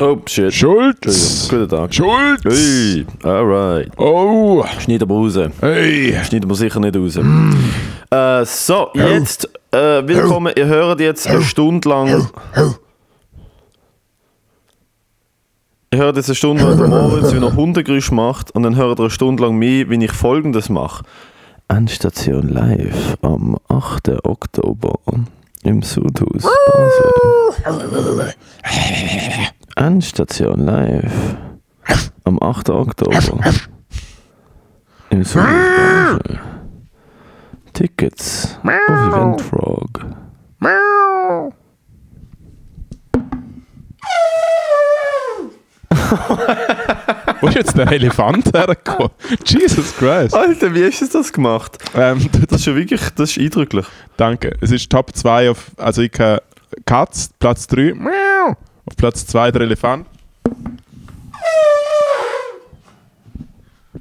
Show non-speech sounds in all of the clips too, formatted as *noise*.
Oh, shit. Schulz! Guten Tag. Schulz! Hey, alright. Oh! Schneiden wir raus. Hey! Schneiden wir sicher nicht raus. Äh, so, jetzt äh, willkommen. Ihr hört jetzt eine Stunde lang. Ihr hört jetzt eine Stunde lang Moritz, wie er Hundegeräusch macht, und dann hört ihr eine Stunde lang mich, wie ich folgendes mache. Endstation live am 8. Oktober im Sudhaus Basel. Endstation live am 8. Oktober im Sudhaus Basel. Tickets auf Eventfrog. *laughs* Wo ist jetzt der Elefant hergekommen? Jesus Christ! Alter, wie hast du das gemacht? Ähm, Das ist ja wirklich, das ist eindrücklich. danke. Es ist Top 2 auf. Also ich habe Katz, Platz 3. Miau. Auf Platz 2 der Elefant.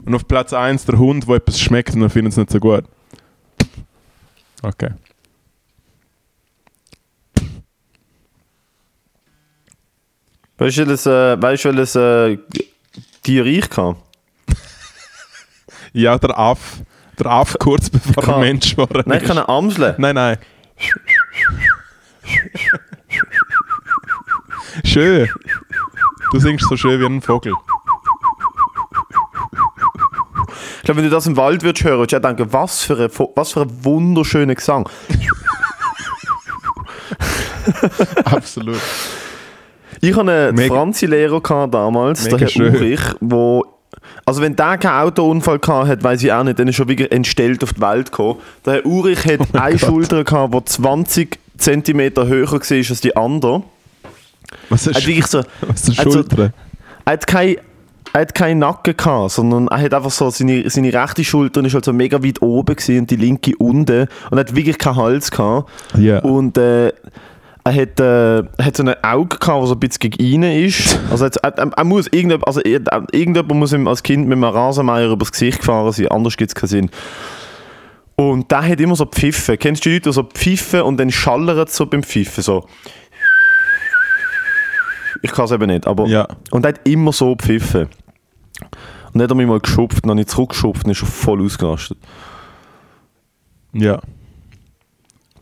Und auf Platz 1 der Hund, wo etwas schmeckt und dann findet es nicht so gut. Okay. Weißt du, welches, äh, weißt, du, welches äh, Tier ich kann? Ja, der Aff. Der Aff kurz bevor kann- er Mensch war. Nein, ich kann eine Amsel. Nein, nein. schön. Du singst so schön wie ein Vogel. Ich glaube, wenn du das im Wald würdest hören, würdest du denken, was für ein, was für ein wunderschöner Gesang. *laughs* Absolut. Ich hatte einen Franzi-Lehrer damals, Mega der Herr. Ulrich, wo also wenn der keinen Autounfall gehabt hat, weiß ich auch nicht, dann ist schon wieder entstellt auf die Welt gekommen. Der Herr Ulrich hat eine Oh Gott. Schulter gehabt, die 20 cm höher war als die andere. Was ist, hat wirklich so, was ist also- Schulter? er hat kein er hat keinen Nacken gehabt, sondern er hat einfach so, seine, seine rechte Schulter ist halt so mega weit oben gewesen und die linke unten und er hat wirklich keinen Hals gehabt. Ja. Und äh, er hat, äh, hat so ein Auge gehabt, das so ein bisschen gegen ihn ist. *laughs* Also er, er, er muss irgendjemand, also er- irgendjemand muss ihm als Kind mit einem Rasenmäher übers Gesicht gefahren sein, anders gibt es keinen Sinn. Und der hat immer so Pfiffen. Kennst du die Leute, die so pfiffen und dann schallert so beim Pfiffen so? Ich kann es eben nicht, aber... Ja. Und er hat immer so pfiffen. Und dann hat er mich mal geschupft, dann habe ich zurückgeschupft und ist schon voll ausgerastet. ja.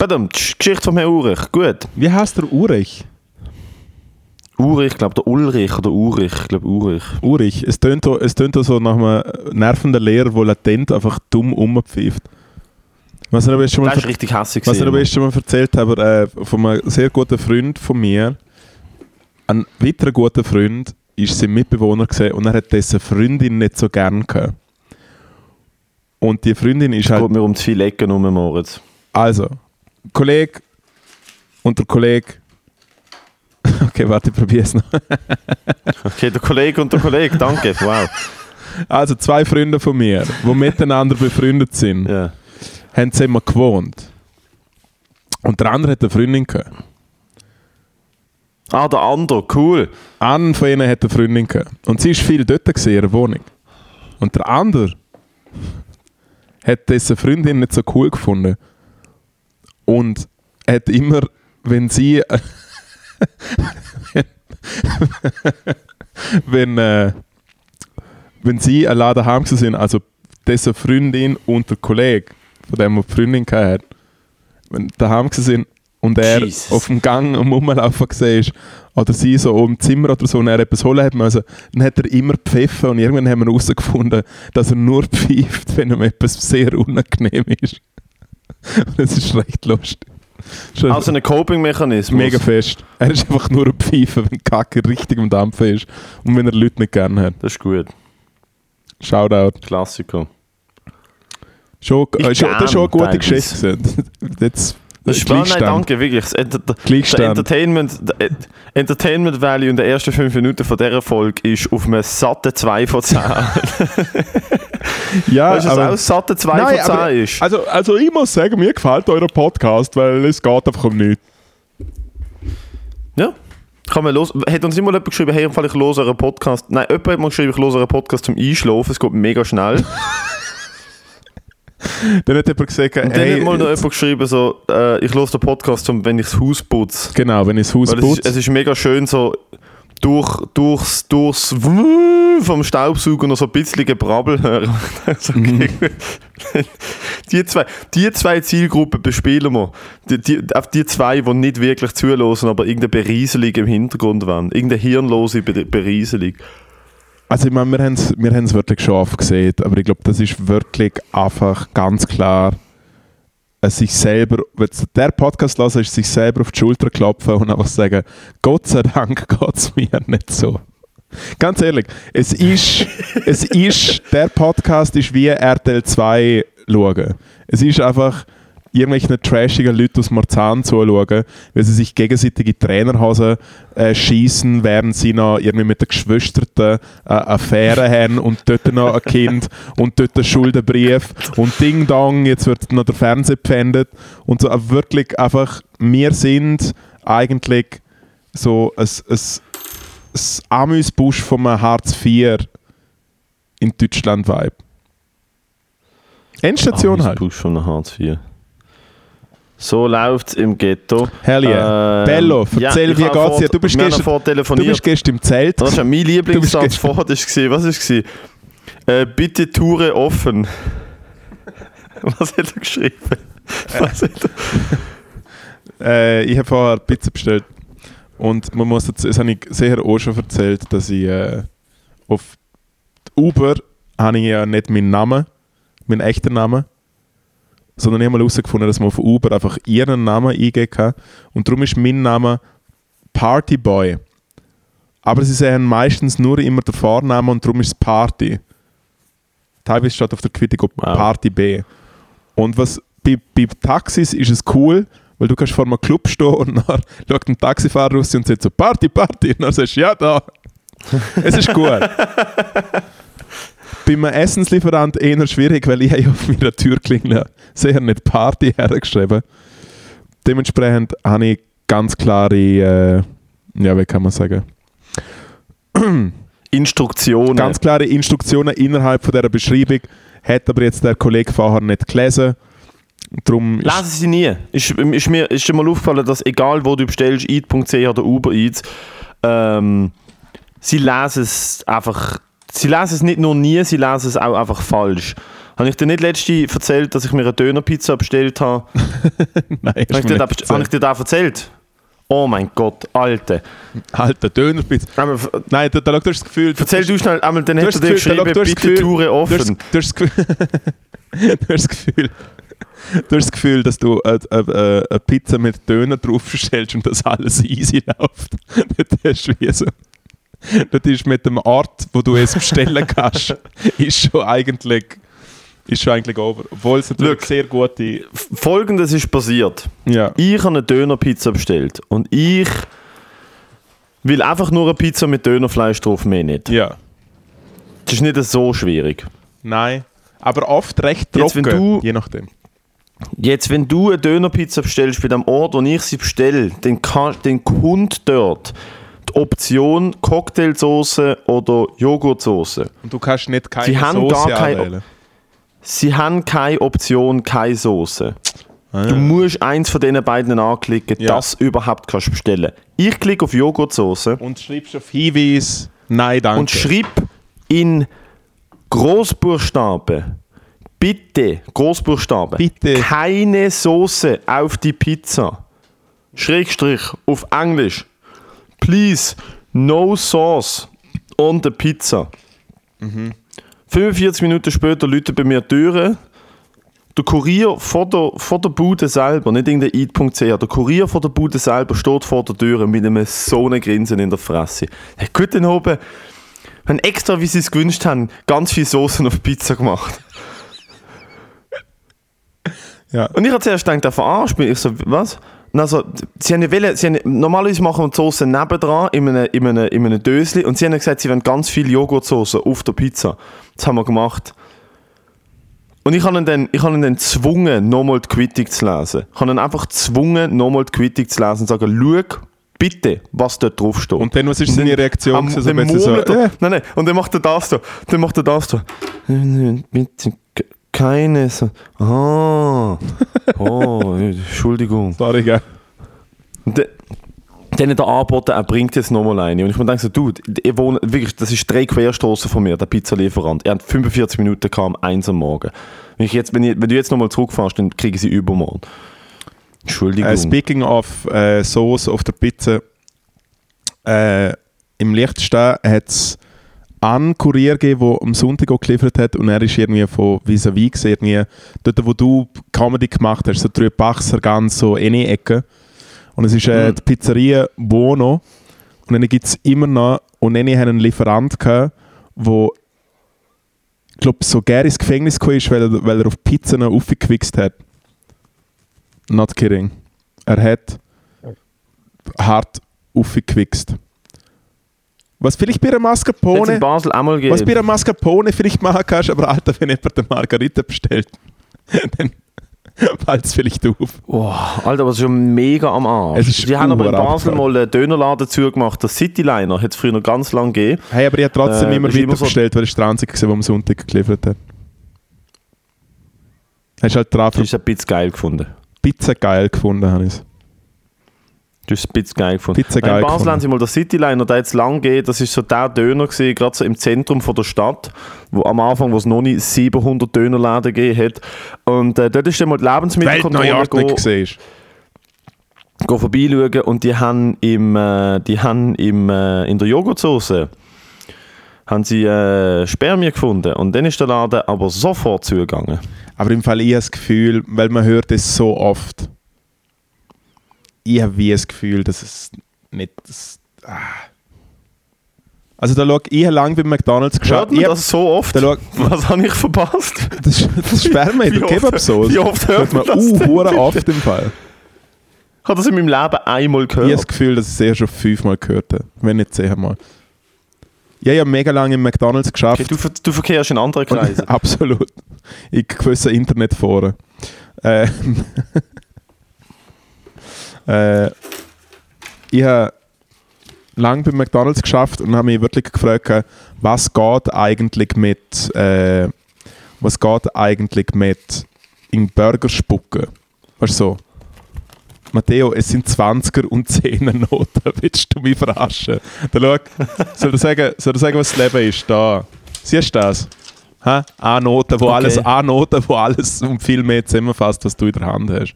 Die Geschichte von Herrn Ulrich, gut. Wie heißt der Urich? Ulrich, ich glaube der Ulrich oder Ulrich, ich glaube Ulrich. Urich. Es tönt, es tönt so nach einem nervenden Lehrer, der latent einfach dumm umpfeift. Was ich aber schon mal, Das ist ver- richtig hässlich. was ich aber schon mal erzählt habe, äh, von einem sehr guten Freund von mir, ein weiterer guter Freund, ist sein Mitbewohner gesehen und er hat dessen Freundin nicht so gern gehabt. Und die Freundin ist Es halt geht mir um zu viele Ecken um, Moritz. Also, Kollege und der Kollege. *laughs* Okay, warte, ich probiere es noch. *laughs* Okay, der Kollege und der Kollege, danke, wow. Also, zwei Freunde von mir, die miteinander befreundet sind, Ja. haben zusammen gewohnt. Und der andere hat eine Freundin gehabt. Ah, der andere, cool. Einer von ihnen hat eine Freundin gehabt. Und sie ist viel dort in ihrer Wohnung. Und der andere hat dessen Freundin nicht so cool gefunden. Und hat immer, wenn sie. wenn, äh, wenn sie allein daheim sind, also dessen Freundin und der Kollege, von dem, der die Freundin hatte, wenn sie daheim sind und er Jesus. auf dem Gang am Rumlaufen gesehen ist, oder sie so im Zimmer oder so und er etwas holen hat müssen, dann hat er immer gepfiffen und irgendwann haben wir herausgefunden, dass er nur pfeift, wenn ihm etwas sehr unangenehm ist. Und *laughs* das ist recht lustig. Schon Also ein Coping-Mechanismus. mega fest. Er ist einfach nur ein Pfeifen, wenn Kacke richtig am Dampfen ist und wenn er Leute nicht gerne hat. Das ist gut. Shoutout. Klassiker. Schon, äh, schon, das ist schon eine gute Geschichte. *laughs* Jetzt, Das ist Gleichstand. Nein, danke, wirklich. Das Enter der. Entertainment, der Ent- Entertainment Value in den ersten fünf Minuten von dieser Folge ist auf einem satten 2 von 10. Ja, weißt du, was auch satte 2 Nein, von 10 aber- ist? Also, also ich muss sagen, mir gefällt euer Podcast, weil es geht einfach um nichts. Ja. Kann man los. Hat uns immer jemand geschrieben, hey, im Fall ich los euren Podcast. Nein, jemand hat mal geschrieben, ich los euren Podcast zum Einschlafen. Es geht mega schnell. *laughs* Dann hat jemand gesagt, Und dann hey, hat mal noch jemand geschrieben, so, äh, ich höre den Podcast, wenn ich das Haus putze. genau, wenn ich das Haus Weil es, ist, putze. es ist mega schön, so durch, durchs, durchs vom Staubsauger noch so ein bisschen Gebrabbel hören. *laughs* Also, okay. die, zwei, die zwei Zielgruppen bespielen wir. Die, die, auf die zwei, die nicht wirklich zulassen, aber irgendeine Berieselung im Hintergrund wollen. Irgendeine hirnlose Be Berieselung. Also ich meine, wir haben es wirklich scharf gesehen, aber ich glaube, das ist wirklich einfach ganz klar äh, sich selber, wenn du der Podcast hören, ist sich selber auf die Schulter klopfen und einfach sagen, Gott sei Dank *laughs* geht es mir nicht so. Ganz ehrlich, es ist, es ist, der Podcast ist wie RTL 2 schauen. Es ist einfach irgendwelchen trashigen Leuten aus Marzahn zuschauen, weil sie sich gegenseitige Trainerhosen äh, schießen, während sie noch irgendwie mit den Geschwistern äh, Affäre haben und dort noch ein Kind und dort ein Schuldenbrief und Ding Dong, jetzt wird noch der Fernseher gepfändet und so äh, wirklich einfach, wir sind eigentlich so ein, ein, ein Amüsbusch vom Hartz IV in Deutschland-Vibe. Endstation halt. Push von der Hartz IV. So läuft es im Ghetto. Hell yeah. Ähm, Bello, erzähl, ich wie geht's dir? Du bist gestern- Du bist gestern im Zelt. Das war mein Lieblingssatz vorher. Was war? Äh, bitte Toure offen. *laughs* was hat er geschrieben? *laughs* Was hat er? Äh, ich habe vorher Pizza bestellt. Und man muss dazu, das habe ich sicher auch schon erzählt, dass ich äh, auf Uber habe ich ja nicht meinen Namen, meinen echten Namen, sondern ich habe mal herausgefunden, dass man auf Uber einfach ihren Namen eingeben kann. Und darum ist mein Name Partyboy. Aber sie sehen meistens nur immer den Vornamen und darum ist es Party. Teilweise steht auf der Quittung Wow. Party B. Und was bei, bei Taxis ist es cool, weil du kannst vor einem Club stehen und *laughs* dann schaut ein Taxifahrer raus und sagt so Party, Party. Und dann sagst du, ja, da. es ist gut. *laughs* bei einem Essenslieferant eher schwierig, weil ich *laughs* auf meiner Türklingel sicher nicht Party hergeschrieben. Dementsprechend habe ich ganz klare, äh, ja, wie kann man sagen, *clears throat* Instruktionen. ganz klare Instruktionen innerhalb von dieser Beschreibung. Hat aber jetzt der Kollege vorher nicht gelesen. Darum ist Lesen sie nie. Ist, ist mir ist dir mal aufgefallen, dass egal wo du bestellst, eat.ch oder Uber Eats, ähm, sie lesen es einfach. Sie lesen es nicht nur nie, sie lesen es auch einfach falsch. Habe ich dir nicht letzte erzählt, dass ich mir eine Dönerpizza bestellt habe? *laughs* Nein, Habe ich, du dir da- habe ich dir das erzählt? Oh mein Gott, Alte. Alter, Dönerpizza. Aber Nein, da, da, du hast das Gefühl... Erzähl du schnell, einmal, dann du hätte hast er dir das geschrieben, du das bitte Gefühl- Toure Du hast, offen. du, hast das Gefühl, *laughs* du hast das Gefühl... Du hast das Gefühl, dass du eine, eine, eine Pizza mit Döner draufstellst und dass alles easy *laughs* läuft. Das ist wie so... Das ist mit dem Ort, wo du es bestellen kannst, *laughs* ist schon eigentlich... Ist schon eigentlich over. Obwohl es natürlich Look. sehr gute... Folgendes ist passiert. Ja. Ich habe eine Dönerpizza bestellt und ich will einfach nur eine Pizza mit Dönerfleisch drauf, mehr nicht. Ja. Das ist nicht so schwierig. Nein. Aber oft recht Jetzt, wenn trocken, du- je nachdem. Jetzt, wenn du eine Dönerpizza bestellst bei dem Ort, wo ich sie bestelle, kann, dann kommt dort die Option Cocktailsoße oder Joghurtsoße. Und du kannst nicht keine Sie haben Soße gar keine- anwählen. Sie haben keine Option, keine Soße. Ah. Du musst eins von diesen beiden anklicken, Ja. dass du überhaupt kannst bestellen. Ich klicke auf Joghurtsoße Und schreibst auf Hinweis, nein, danke. und schreib in Großbuchstaben, bitte, Großbuchstaben, Bitte. keine Soße auf die Pizza. Schrägstrich auf Englisch. Please, no sauce on the pizza. 45 Minuten später läutet bei mir die Türe. Der Kurier vor der, vor der Bude selber, nicht irgendein eat.ch, der Kurier vor der Bude selber steht vor der Tür mit einem so einen Grinsen in der Fresse. Hey, gut, dann oben, haben extra, wie sie es gewünscht haben, ganz viel Soßen auf Pizza gemacht. Ja. Und ich habe zuerst gedacht, der verarscht mich. Ich so, was? Also, sie haben ja wollen, sie haben, normalerweise machen wir die Soße nebendran in einem, in, einem, in einem Dösli und sie haben gesagt, sie wollen ganz viel Joghurtsoße auf der Pizza. Das haben wir gemacht. Und ich habe ihn dann, ich habe ihn dann gezwungen, nochmal die Quittung zu lesen. Ich habe ihn einfach gezwungen, nochmal die Quittung zu lesen und zu sagen, schau bitte, was dort drauf steht. Und dann, was ist seine Reaktion? am- gewesen, so dann so, er- äh, Nein, nein, und dann macht er das so. Dann macht er das so. Bitte, keine. So ah. *laughs* Oh, Entschuldigung. Sorry, gell? De- dann hat er angeboten, er bringt jetzt nochmal eine. Und ich mir denke so, Dude, ich wohne, wirklich, das ist drei Querstraßen von mir, der Pizzalieferant. Er hat 45 Minuten kam, eins am Morgen. Wenn, ich jetzt, wenn, ich, wenn du jetzt nochmal zurückfährst, dann kriege ich sie übermorgen. Entschuldigung. Äh, speaking of äh, Sauce auf der Pizza, äh, im Liechtenstein hat es einen Kurier gegeben, der am Sonntag auch geliefert hat und er ist irgendwie von vis-à-vis irgendwie dort, wo du Comedy gemacht hast, so drei Bachser, ganz so eine Ecke. Und es ist äh, Mhm. die Pizzeria Buono und dann gibt es immer noch, und dann haben einen Lieferant gehabt, wo ich glaube, so gerne ins Gefängnis gekommen ist, weil er, weil er auf Pizzen aufgewichst hat. Not kidding. Er hat hart aufgewichst. Was vielleicht bei einer Hat's in Mascarpone, Basel auch mal gegeben. was bei einer Mascarpone vielleicht machen kannst, aber Alter, wenn jemand eine Margarita bestellt, *laughs* dann fällt es vielleicht auf. Oh, Alter, was ist schon mega am Arsch. Ist Die haben aber in. Basel mal einen Dönerladen zugemacht. Der Cityliner hat es früher noch ganz lange gegeben. Hey, aber ich habe trotzdem Äh, immer ist immer weiter so- bestellt, weil es der einzige war, der am Sonntag geliefert hat. Hast du halt drauf hast es ein bisschen geil gefunden. Pizza geil gefunden, habe ich Es ein bisschen geil gefunden. Nein, geil in Basel gefunden. haben sie mal den Cityliner, der jetzt lang geht, das ist so der Döner gewesen, gerade so im Zentrum von der Stadt, wo am Anfang, wo es noch nicht 700 Dönerläden gegeben hat. Und äh, dort ist dann mal die Lebensmittelkontrolle gesehen. go vorbeischauen und die haben, im, äh, die haben im, äh, in der Joghurtsoße haben sie äh, Spermien gefunden und dann ist der Laden aber sofort zugegangen. Aber im Fall ich habe das Gefühl, weil man hört es so oft, ich habe wie das Gefühl, dass es nicht... Das, ah. Also da schau, ich habe lange bei McDonalds geschaut. Ich hab- das so oft? Da Was habe ich verpasst? das, das Sperma in der Kebab-Sauce. Wie oft hört man man das uh, oft im Fall. Ich habe das in meinem Leben einmal Ich gehört. habe das Gefühl, dass ich es eher schon fünfmal gehört habe. Wenn nicht zehnmal. Ja, ich habe mega lange im McDonalds geschafft. Okay, du, du verkehrst in anderen Kreisen. *laughs* Absolut. In gewissen Internetforen. Äh, äh, ich habe lange bei McDonalds geschafft und habe mich wirklich gefragt, was geht eigentlich mit, äh, was geht eigentlich mit in Burger spucken? Weißt du so? Matteo, es sind 20er und 10er Noten. *laughs* Willst du mich verarschen? Da schau, soll ich sagen, soll ich sagen, was das Leben ist? Da. Siehst du das? Ha? Eine Note, wo Okay. alles, wo alles und viel mehr zusammenfasst, was du in der Hand hast.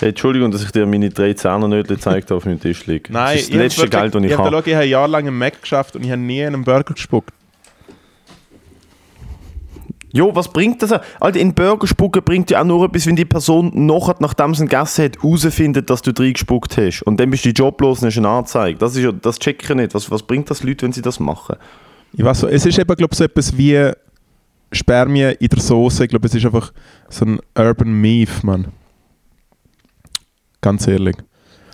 Hey, Entschuldigung, dass ich dir meine drei Zähnernötchen gezeigt habe, auf meinem Tisch liegen. Nein, das ist das letzte hab Geld, das ich ich habe. Ich habe ein Jahr lang im Mac geschafft und ich habe nie einen Burger gespuckt. Jo, was bringt das? Alter, in Burger spucken bringt ja auch nur etwas, wenn die Person nachher, nachdem sie ihn gegessen hat, herausfindet, dass du drin gespuckt hast. Und dann bist du joblos und hast eine Anzeige. Das, ist ja, das check ich ja nicht. Was, was bringt das Leute, wenn sie das machen? Ich weiß so, es ist eben, glaube ich, so etwas wie Spermien in der Soße. Ich glaube, es ist einfach so ein Urban Myth, Mann. Ganz ehrlich.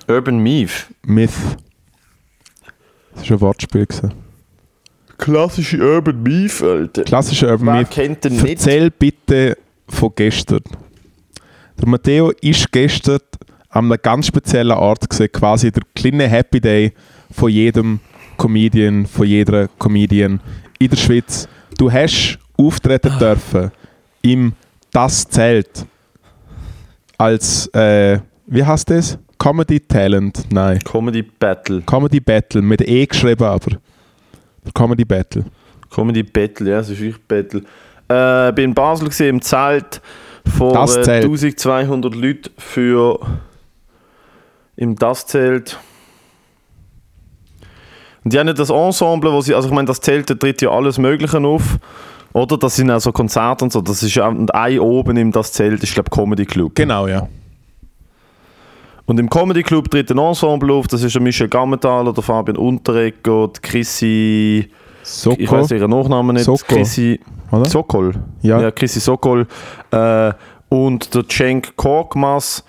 Urban Myth. Myth. Das war ein Wortspiel. Gewesen. Klassische Urban Myth, Alter. Klassischer Urban Wer Myth. kennt den nicht? Erzähl bitte von gestern. Der Matteo ist gestern an einem ganz speziellen Ort gesehen, quasi der kleine Happy Day von jedem Comedian, von jeder Comedian in der Schweiz. Du hast auftreten dürfen im Das Zelt als, äh, wie heißt das? Comedy Talent? Nein. Comedy Battle. Comedy Battle, mit E geschrieben aber. Comedy Battle. Comedy Battle, ja, es ist wirklich Battle. Äh, bin in Basel gesehen im Zelt vor Das äh, Zelt. 1200 Leuten für im das Zelt. Und die haben ja das Ensemble, wo sie, also ich meine, das Zelt da tritt ja alles Mögliche auf. Oder? Das sind auch so Konzerte und so. Das ist ja, und ein oben im das Zelt ist, glaube ich, Comedy Club. Genau, ja. Und im Comedy Club tritt ein Ensemble auf. Das ist Michel Gammenthaler, der Fabian Unterreger, die Chrissy. Soko, Ich weiß ihren Nachnamen nicht. Soko. Chrissy oder? Sokol. Ja. Ja, Chrissy Sokol. Äh, und der Cenk Korkmaz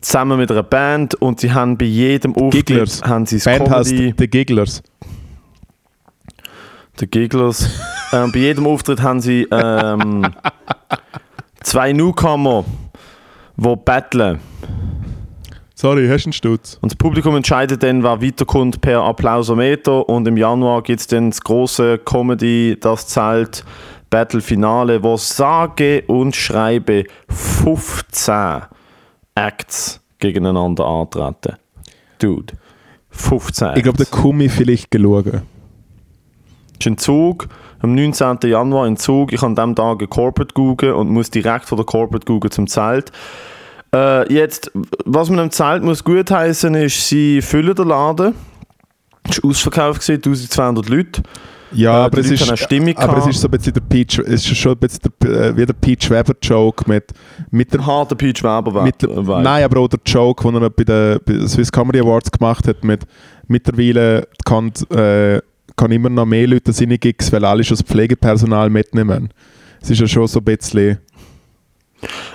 zusammen mit einer Band und sie haben bei jedem Auftritt Gigglers. haben sie Band heißt Comedy, The Gigglers. der Gigglers. *laughs* ähm, bei jedem Auftritt haben sie ähm, zwei Newcomer, die battlen. Sorry, hast du einen Stutz? Und das Publikum entscheidet dann, wer weiterkommt per Applausometer. Und im Januar gibt es dann das große Comedy, das Zelt Battle Finale, wo sage und schreibe 15 Acts gegeneinander antreten. Dude, 15 Acts. Ich glaube, der Kumi vielleicht geschaut. ist ein Zug am 19. Januar in Zug. Ich habe an diesem Tag Corporate googeln und muss direkt von der Corporate googeln zum Zelt. Äh, jetzt, was man am Zelt muss gut heißen ist, sie füllen den Laden. Es war ausverkauft, gewesen, 1200 Leute. Ja, Äh, aber, es ist, aber es ist so ein bisschen der Peach, es ist schon ein bisschen der, äh, wie der Peach Weber Joke mit, mit der Harter Peach Weber Mit, Vibe. nein, aber auch der Joke, den er bei den Swiss Comedy Awards gemacht hat, mit mittlerweile kann, äh, kann immer noch mehr Leute seine Gigs, weil alle schon das Pflegepersonal mitnehmen. Es ist ja schon so ein bisschen.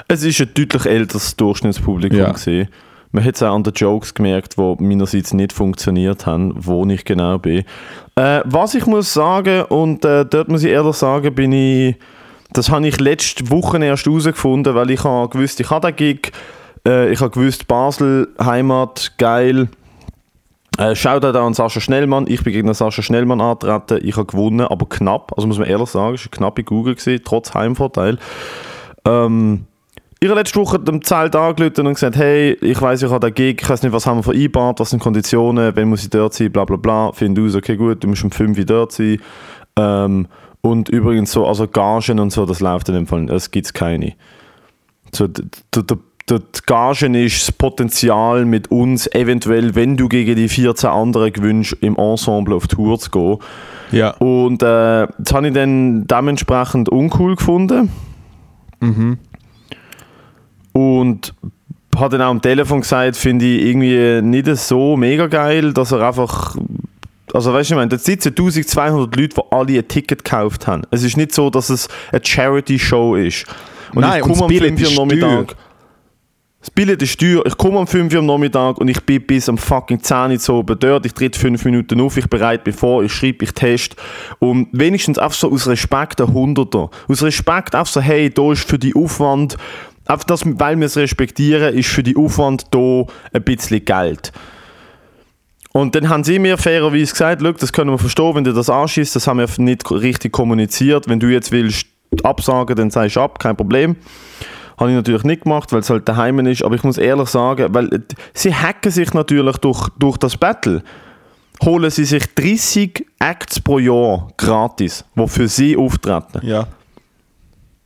Es ist ein deutlich älteres Durchschnittspublikum. Ja. gewesen. Man hat es auch an den Jokes gemerkt, die meinerseits nicht funktioniert haben, wo ich genau bin. Äh, was ich muss sagen, und äh, dort muss ich ehrlich sagen, bin ich, das habe ich letzte Woche erst herausgefunden, weil ich habe gewusst, ich habe den Gig, äh, ich habe gewusst, Basel, Heimat, geil. Äh, Shoutout an Sascha Schnellmann. Ich bin gegen Sascha Schnellmann angetreten. Ich habe gewonnen, aber knapp. Also muss man ehrlich sagen, es war eine knappe Google, gewesen, trotz Heimvorteil. Ähm, ich habe letzte Woche dem Zelt angerufen und gesagt, hey, ich weiß, ich habe den Gig, ich weiß nicht, was haben wir vereinbart, was sind Konditionen, wann muss ich dort sein, bla bla bla. Finde aus, okay gut, du musst um 5 Uhr dort sein. Ähm, und übrigens so, also Gagen und so, das läuft in dem Fall, es gibt keine. So, die Gagen ist das Potenzial mit uns, eventuell, wenn du gegen die 14 anderen gewünscht, im Ensemble auf Tour zu gehen. Ja. Und äh, das habe ich dann dementsprechend uncool gefunden. Mhm. Und hat dann auch am Telefon gesagt, finde ich irgendwie nicht so mega geil, dass er einfach. Also weißt du, ich meine, da sitzen 1200 Leute, die alle ein Ticket gekauft haben. Es ist nicht so, dass es eine Charity-Show ist. Und Nein, ich komme am Billett 5 Uhr ist am Nachmittag. Das Billett ist teuer. Ich komme um 5 Uhr am Nachmittag und ich bin bis am fucking 10 Uhr so oben dort. Ich tritt 5 Minuten auf, ich bereite mich vor, ich schreibe, ich teste. Und wenigstens einfach so aus Respekt ein Hunderter. Aus Respekt einfach so, hey, da ist für die Aufwand, einfach das, weil wir es respektieren, ist für die Aufwand da ein bisschen Geld. Und dann haben sie mir fairerweise gesagt, Schau, das können wir verstehen, wenn du das anschießt, das haben wir nicht richtig kommuniziert. Wenn du jetzt willst absagen, dann sagst du ab, kein Problem. Habe ich natürlich nicht gemacht, weil es halt daheim ist. Aber ich muss ehrlich sagen, weil äh, sie hacken sich natürlich durch, durch das Battle. Holen sie sich 30 Acts pro Jahr gratis, die für sie auftreten. Ja.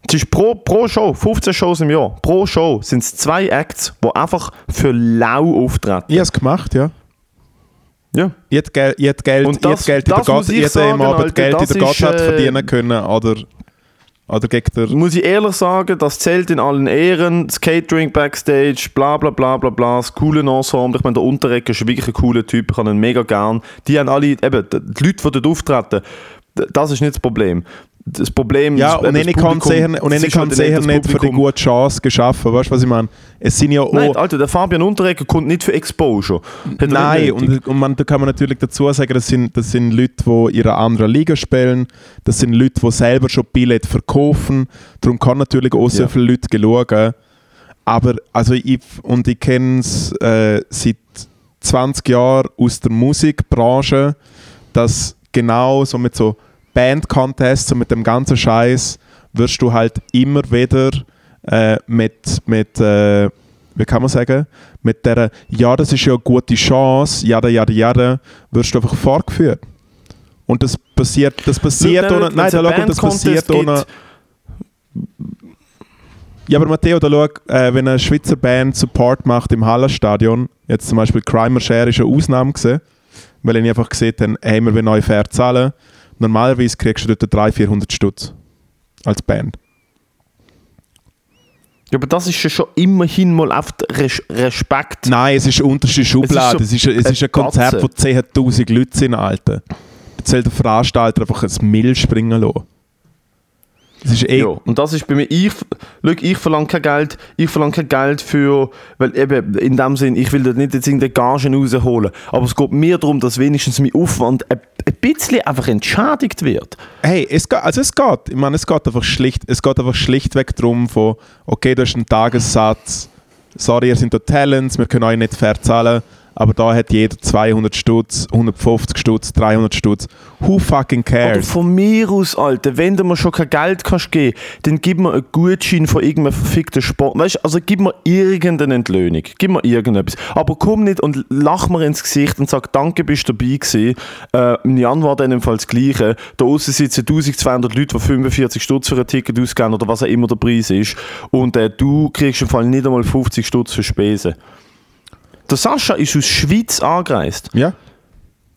Es ist pro, pro Show, 15 Shows im Jahr, pro Show sind es zwei Acts, die einfach für lau auftreten. Ich habe es gemacht, ja. Ja. Hätte Geld, Geld, das- Geld in der sagen, Abend Geld in der Gatschat äh, verdienen können oder, oder gegen der... Muss ich ehrlich sagen, das zählt in allen Ehren. Das Catering Backstage, bla bla bla bla bla, das coole Ensemble. Ich meine, der Unterrecker ist wirklich ein cooler Typ, ich habe ihn mega gern. Die haben alle, eben, die Leute, die dort auftreten, das ist nicht das Problem. Das Problem Ja, das, und das kann sicher, und es kann halt sicher nicht für die gute Chance geschaffen. Weißt du, was ich meine? Es sind ja auch... Nein, Alter, der Fabian Unterrecker kommt nicht für Exposure. Hat Nein, und, und man, da kann man natürlich dazu sagen, das sind, das sind Leute, die in einer anderen Liga spielen, das sind Leute, die selber schon Billett verkaufen, darum kann natürlich auch so Ja. viele Leute schauen. Aber, also ich, und ich kenne es äh, seit 20 Jahren aus der Musikbranche, dass genau so mit so Band-Contests und mit dem ganzen Scheiß wirst du halt immer wieder äh, mit, mit äh, wie kann man sagen, mit der, ja, das ist ja eine gute Chance, jada, jada, jada, wirst du einfach vorgeführt. Und das passiert, das passiert ohne, nein, da schau, das passiert ohne, ja, aber Matteo, da schau, äh, wenn eine Schweizer Band Support macht im Hallenstadion, jetzt zum Beispiel Crimer Share ist eine Ausnahme gewesen, weil ich einfach gesehen habe, hey, wir wollen euch fair zahlen. Normalerweise kriegst du dort 300, 400 Stutz als Band. Ja, aber das ist ja schon immerhin mal auf Res Respekt. Nein, es ist eine unterste Schublade. Es ist, so es ist, ein Konzert, Gatze. wo 10'000 Leute sind, Alter. Da soll der Veranstalter einfach ein Mill springen lassen. Das ist eh... Ja, und das ist bei mir, ich, schau, ich verlange kein Geld, ich verlange kein Geld für, weil eben in dem Sinn, ich will da nicht jetzt irgendeine Gage rausholen, aber es geht mir darum, dass wenigstens mein Aufwand ein, ein bisschen einfach entschädigt wird. Hey, es geht, also es geht. Ich meine, es geht einfach schlicht, es geht einfach schlichtweg darum, von, okay, du hast einen Tagessatz, sorry, ihr seid da Talents, wir können euch nicht fair zahlen, aber da hat jeder 200 Stutz, 150 Stutz, 300 Stutz. Who fucking Oder cares? von mir aus, Alter, wenn du mir schon kein Geld kannst geben, dann gib mir einen Gutschein von irgendeinem verfickten Sport. Weißt du, also gib mir irgendeine Entlöhnung. Gib mir irgendetwas. Aber komm nicht und lach mir ins Gesicht und sag, danke, bist du dabei gewesen. Äh, Im Januar dann Fall das Gleiche. Da außen sitzen 1200 Leute, die 45 Stutz für ein Ticket ausgeben oder was auch immer der Preis ist. Und äh, du kriegst im Fall nicht einmal 50 Stutz für Spesen. Der Sascha ist aus Schweiz angereist Ja?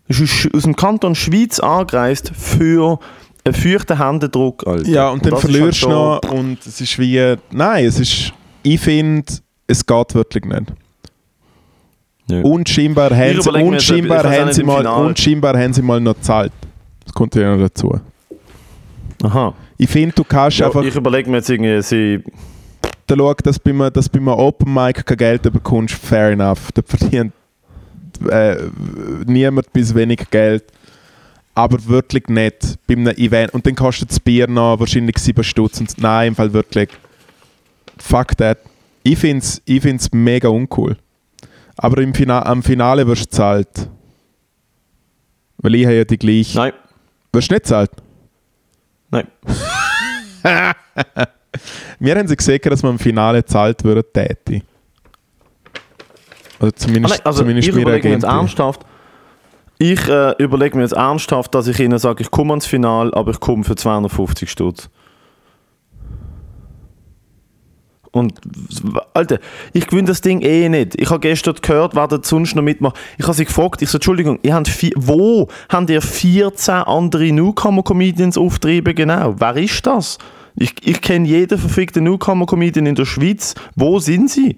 ist aus, aus dem Kanton Schweiz angereist für einen feuchten Händedruck, Alter. Ja, und dann ist verlierst du halt noch und es ist wie... Nein, es ist... Ich finde, es geht wirklich nicht. Ja. Und scheinbar haben sie, und scheinbar haben sie mal, und scheinbar haben sie mal noch gezahlt. Das kommt ja noch dazu. Aha. Ich finde, du kannst Ja, einfach... ich überlege mir jetzt irgendwie, sie... Da schau, dass du bei einem, dass du bei einem Open Mic kein Geld bekommst, fair enough. Da verdient äh, niemand bis wenig Geld. Aber wirklich nicht bei einem Event. Und dann kostet das Bier noch wahrscheinlich 7 Stutz. Nein, im Fall wirklich. Fuck that. Ich finde es ich find's mega uncool. Aber im Fina am Finale wirst du gezahlt. Weil ich habe ja die gleiche. Nein, Wirst du nicht gezahlt? nein. *laughs* Wir haben sie gesehen, dass man im Finale gezahlt würde, täte. Oder Ah, zumindest, nein also zumindest ich mir überlege mir jetzt ernsthaft, ich äh, überlege mir jetzt ernsthaft, dass ich ihnen sage, ich komme ans Finale, aber ich komme für 250 Stutz. Und, Alter, ich gewinne das Ding eh nicht. Ich habe gestern gehört, wer da sonst noch mitmacht. Ich habe sie gefragt, ich so, Entschuldigung, ihr habt vier, wo habt ihr 14 andere Newcomer-Comedians auftrieben genau? Wer ist das? Ich, ich kenne jeden verfickten Newcomer-Comedian in der Schweiz. Wo sind sie?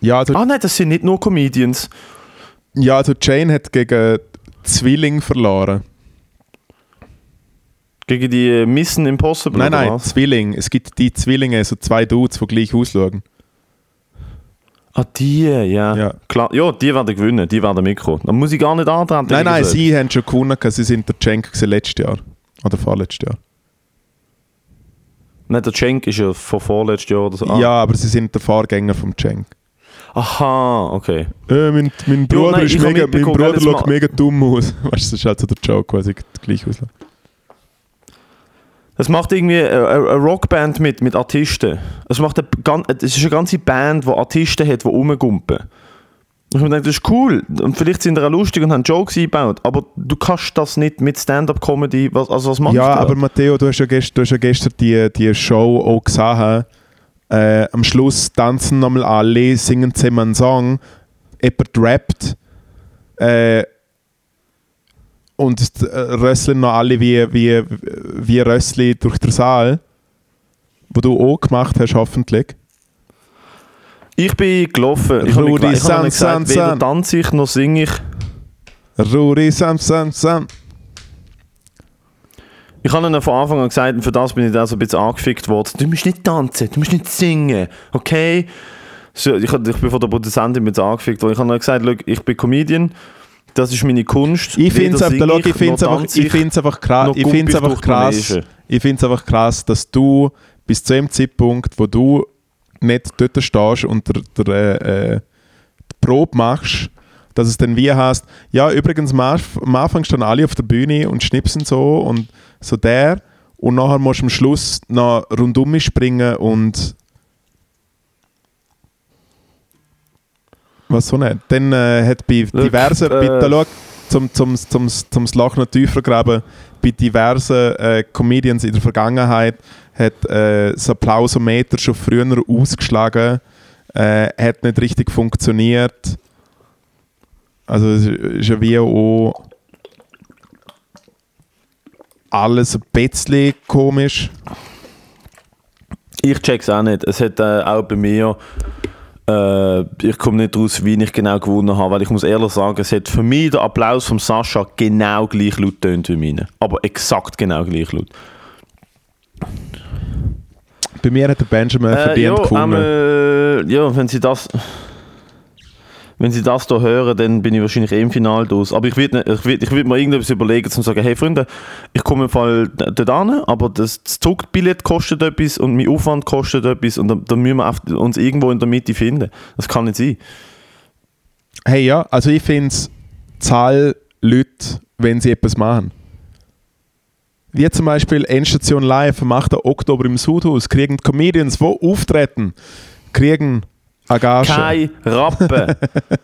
Ja, also, Ah nein, das sind nicht nur Comedians. ja, also Jane hat gegen Zwilling verloren. Gegen die äh, Mission Impossible nein, nein, was? Zwilling. Es gibt die Zwillinge, so zwei Dudes, die gleich ausschauen. Ah, die, ja. Ja. Klar, ja, die werden gewinnen, die werden mitkommen. Dann muss ich gar nicht antreten. Nein, nein, sie haben schon gewonnen, sie sind der Cenk letztes Jahr. Oder vorletztes Jahr. Nein, der Cenk ist ja von vorletztes Jahr oder so. Ah. Ja, aber sie sind der Vorgänger vom Cenk. Aha, okay. Äh, mein, mein Bruder, nein, ist mega, mein Bruder schaut mega dumm aus. *laughs* Weißt du, das ist halt so der Joke, was ich gleich ausschaue. Es macht irgendwie äh, eine, eine Rockband mit, mit Artisten. Es, macht eine, es ist eine ganze Band, die Artisten hat, die rumgumpen. Ich mir denke, das ist cool. Und vielleicht sind auch lustig und haben Jokes eingebaut. Aber du kannst das nicht mit Stand-Up-Comedy. Was, also was machst Ja, du? aber Matteo, du hast ja gestern, du hast ja gestern die, die Show auch gesehen. Äh, am Schluss tanzen nochmal alle, singen zusammen einen Song, jemand rappt äh, und äh, rösseln noch alle wie, wie, wie Rössli durch den Saal. Wo du auch gemacht hast, hoffentlich. Ich bin gelaufen. Ich Rudi, habe gesagt, San, weder tanze ich noch singe ich. Ruri, Sam, Sam, Sam. Ich habe ihnen von Anfang an gesagt, und für das bin ich dann so ein bisschen angefickt worden. Du musst nicht tanzen, du musst nicht singen, okay? So, ich, ich bin von der Produzentin mit angefickt worden. Ich habe ihnen gesagt, «Schau, ich bin Comedian, das ist meine Kunst. Ich finde es einfach, ich find's einfach, ich find's einfach krass, ich find's einfach krass, ich find's einfach krass, dass du bis zu dem Zeitpunkt, wo du nicht dort stehst und der, der, äh, äh, die Probe machst, dass es dann wie heißt, ja übrigens am Anf- am Anfang stehen alle auf der Bühne und schnipsen so und so der und nachher musst du am Schluss noch rundum springen und was so nicht. Dann äh, hat bei Look, diversen, äh, da schau, zum, zum, zum, zum Loch noch tiefer graben, bei diversen äh, Comedians in der Vergangenheit hat äh, das Applausometer schon früher ausgeschlagen, äh, hat nicht richtig funktioniert. Also es ist ja wie auch alles ein bisschen komisch. Ich check's auch nicht. Es hat äh, auch bei mir. Äh, ich komme nicht raus, wie ich genau gewonnen habe, weil ich muss ehrlich sagen, es hat für mich der Applaus von Sascha genau gleich laut tönt wie meine. Aber exakt genau gleich laut. Bei mir hat der Benjamin Äh, verdient ja, gewonnen. ähm, äh, ja, wenn sie das. Wenn sie das hier hören, dann bin ich wahrscheinlich eh im Finale durch. Aber ich würde ich würd, ich würd mir irgendetwas überlegen, um zu sagen, hey Freunde, ich komme im Fall dort hin, aber das, Zugbillett kostet etwas und mein Aufwand kostet etwas und dann, dann müssen wir uns irgendwo in der Mitte finden. Das kann nicht sein. Hey ja, also ich finde es Zahl Leute, wenn sie etwas machen. Wie zum Beispiel Endstation Live am 8. Oktober im Sudhaus kriegen Comedians, die auftreten, kriegen eine Gage. Kein Rappen.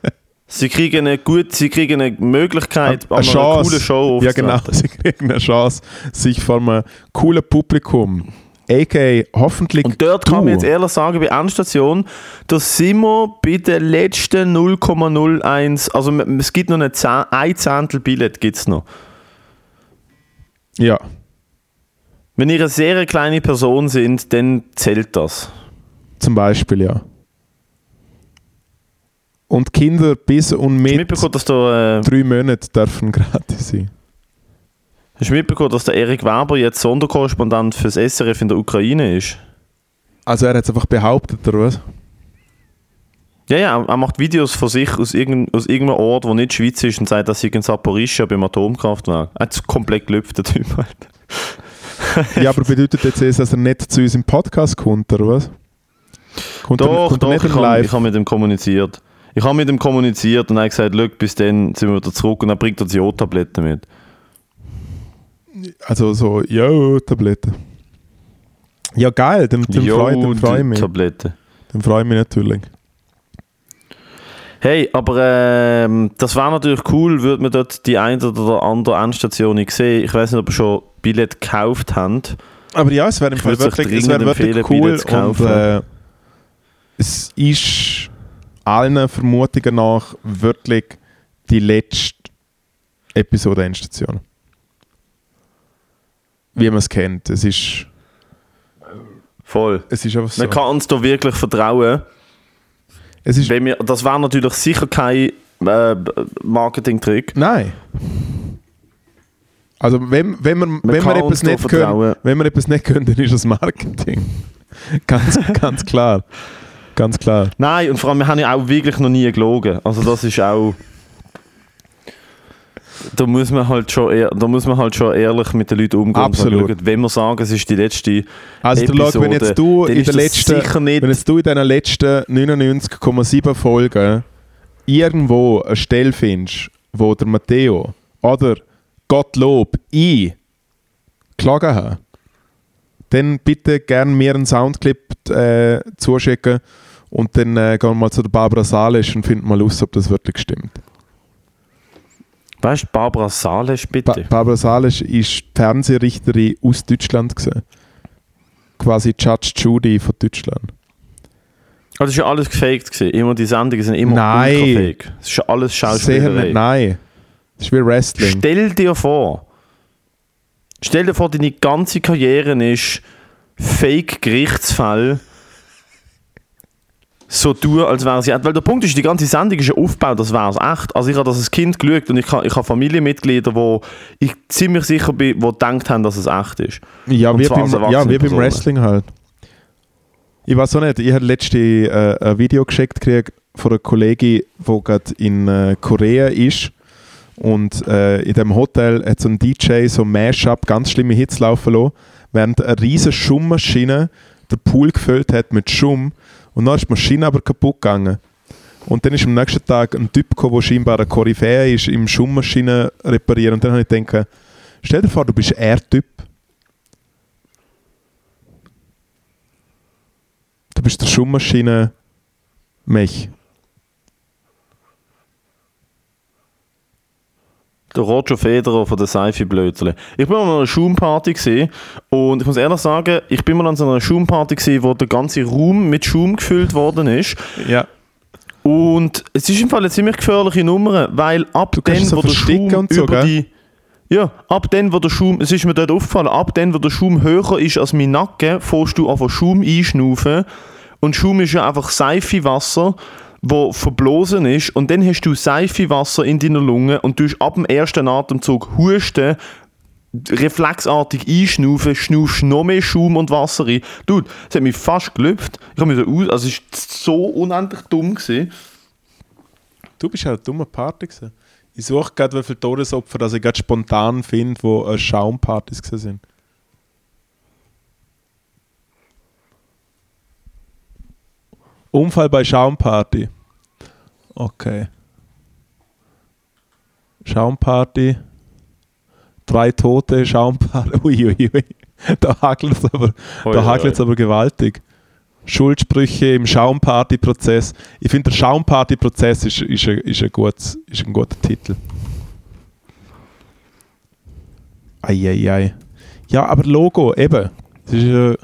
*laughs* sie kriegen eine gut, sie kriegen eine Möglichkeit, eine an einer coolen Show Ja genau, *laughs* sie kriegen eine Chance, sich vor einem coolen Publikum, a.k.a. hoffentlich Und dort du. kann man jetzt ehrlich sagen, bei Endstation, da sind wir bei den letzten 0,01, also es gibt noch eine Zehn, ein Zehntel Billett gibt's noch. Ja, Wenn ihr eine sehr kleine Person sind, dann zählt das. zum Beispiel, ja. Und Kinder bis und mit dass der, äh, drei Monaten dürfen *laughs* gratis sein. hast du mitbekommen, dass der Erik Weber jetzt Sonderkorrespondent fürs SRF in der Ukraine ist? Also er hat es einfach behauptet, oder was? Ja, ja, er macht Videos von sich aus, irgend, aus irgendeinem Ort, wo nicht Schweiz ist und sagt, dass sie in Saporischia beim Atomkraftwerk. Er es komplett gelüpft, der Typ halt. *laughs* Ja, aber bedeutet jetzt, das, dass er nicht zu uns im Podcast kommt, oder was? Kommt er, Doch, kommt er doch, nicht ich habe ich hab mit ihm kommuniziert. Ich habe mit ihm kommuniziert und er hat gesagt, «Schau, bis dann sind wir wieder zurück und dann bringt er die Jodtabletten mit. Also so, yo, Tabletten. Ja, geil, dann, dann freue freu ich mich. Tabletten. Dann freue ich mich natürlich. Hey, aber ähm, das wäre natürlich cool, würde man dort die eine oder andere Endstation sehen. Ich weiß nicht, ob ihr schon Billett gekauft habt. Aber ja, es wäre im Fall wirklich, es dringend wirklich cool und äh, es ist allen Vermutungen nach wirklich die letzte Episode Endstation. Wie man es kennt. Es ist, Voll. es ist einfach so. Man kann uns da wirklich vertrauen. Es ist, Wenn wir, das wäre natürlich sicher kein äh, Marketing-Trick. nein. Also wenn, wenn, wir, wenn, wir kann etwas nicht können, wenn wir etwas nicht können, dann ist das Marketing. *laughs* ganz, ganz klar. Ganz klar. Nein, und vor allem, wir haben ja auch wirklich noch nie gelogen. Also das ist auch... Da muss man halt schon, ehr, da muss man halt schon ehrlich mit den Leuten umgehen. Absolut. Und schauen, wenn wir sagen, es ist die letzte Also der Log, wenn Episode, jetzt du in der letzten, wenn jetzt du in den letzten 99,7 Folgen irgendwo eine Stelle findest, wo der Matteo oder Gottlob ich geschlagen habe, dann bitte gerne mir einen Soundclip äh, zuschicken und dann äh, gehen wir mal zu der Barbara Salisch und finden mal aus, ob das wirklich stimmt. Weißt du, Barbara Ba bitte? Barbara Salisch ist Fernsehrichterin aus Deutschland gewesen. Quasi Judge Judy von Deutschland. Das ist ja alles gefaked gewesen. Immer die Sendungen sind immer Nein. Das ist ja alles Schauspielerei. nein. Das ist wie Wrestling. Stell dir vor, stell dir vor, deine ganze Karriere ist Fake-Gerichtsfall. So tun, als wäre sie echt. Weil der Punkt ist, die ganze Sendung ist ja aufgebaut, als wäre es echt. Also ich habe das als Kind geschaut und ich habe, ich habe Familienmitglieder, wo ich ziemlich sicher bin, die gedacht haben, dass es echt ist. Ja, wie beim, ja, wie beim. Wrestling halt. Ich weiß auch nicht, ich habe letzte äh, ein Video geschickt gekriegt von einer Kollegin, die gerade in äh, Korea ist. Und äh, in dem Hotel hat so ein DJ so Mashup, ganz schlimme Hits laufen lassen, während eine riesige Schummaschine den Pool gefüllt hat mit Schum. Und dann ist die Maschine aber kaputt gegangen. Und dann ist am nächsten Tag ein Typ der scheinbar ein Koryphäe ist, im Schummaschine reparieren. Und dann habe ich gedacht, stell dir vor, du bist er Typ. Du bist der Schummaschine Der Roger Federer von der Seife-Blödle. Ich bin mal an einer Schaumparty gesehen und ich muss ehrlich sagen, ich bin mal an so einer Schaumparty gesehen, wo der ganze Raum mit Schaum gefüllt worden ist. Ja. Und es ist im Fall eine ziemlich gefährliche Nummer, weil ab Du dann, so wo der Schaum so, über gell? die ja, ab dann, wo der Schaum, es ist mir dort aufgefallen, ab dann, wo der Schaum höher ist als mein Nacken, fährst du einfach Schaum einschnaufen. Und Schaum ist ja einfach Seifewasser, wo verblosen ist. Und dann hast du Seifewasser in deiner Lunge und du hast ab dem ersten Atemzug husten, reflexartig einschnaufen, schnaufst noch mehr Schaum und Wasser rein. Dude, es hat mich fast gelüpft. Ich habe mich so aus, also es war so unendlich dumm. Gewesen. Du bist halt eine dumme Party gewesen. Ich suche gerade, wie viele Todesopfer dass ich gerade spontan finde, wo äh, Schaumpartys sind. Unfall bei Schaumparty. Okay. Schaumparty. Drei Tote, Schaumparty. *laughs* Uiuiui. Da hagelt es aber, da aber gewaltig. Schuldsprüche im Schaumparty-Prozess. Ich finde, der Schaumparty-Prozess ist, ist, ein, ist, ein gutes, ist ein guter Titel. Eieiei. Ja, aber Logo, eben. Das ist äh,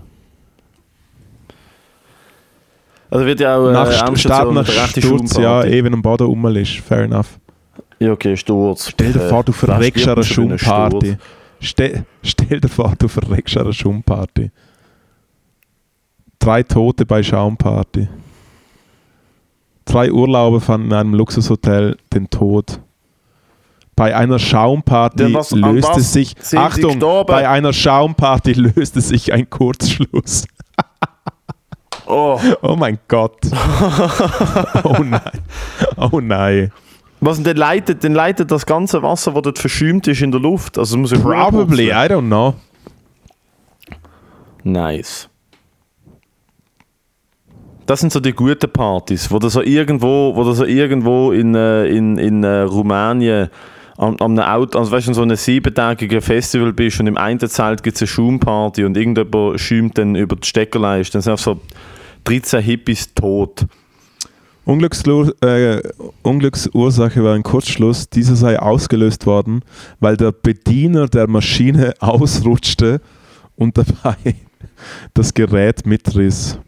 Also wird ja auch äh, nach St Start nach Sturz, ja, wenn am Boden rum ist. Fair enough. Ja, okay, Sturz. Stell dir Äh, vor, du verreckst an einer Schumparty. Ste stell dir vor, du verreckst an einer Schumparty. Drei Tote bei Schaumparty. Drei Urlauber fanden in einem Luxushotel den Tod. Bei einer Schaumparty was- löste sich, Achtung, bei einer Schaumparty *laughs* löste sich ein Kurzschluss. Oh, Oh mein Gott. *laughs* oh nein. Oh nein. was denn leitet, denn leitet das ganze Wasser, das dort verschäumt ist in der Luft? Also muss ja Probably, I don't know. Nice. Das sind so die guten Partys, wo du so irgendwo, wo du so irgendwo in, äh, in, in äh, Rumänien am, am Auto, also weißt du, so einem siebentägigen Festival bist und im einen Zelt gibt es eine Schaumparty und irgendjemand schäumt dann über die Steckerleiste, dann sind einfach so 13 Hippies tot. Äh, Unglücksursache war ein Kurzschluss. Dieser sei ausgelöst worden, weil der Bediener der Maschine *laughs* ausrutschte und dabei *laughs* das Gerät mitriss.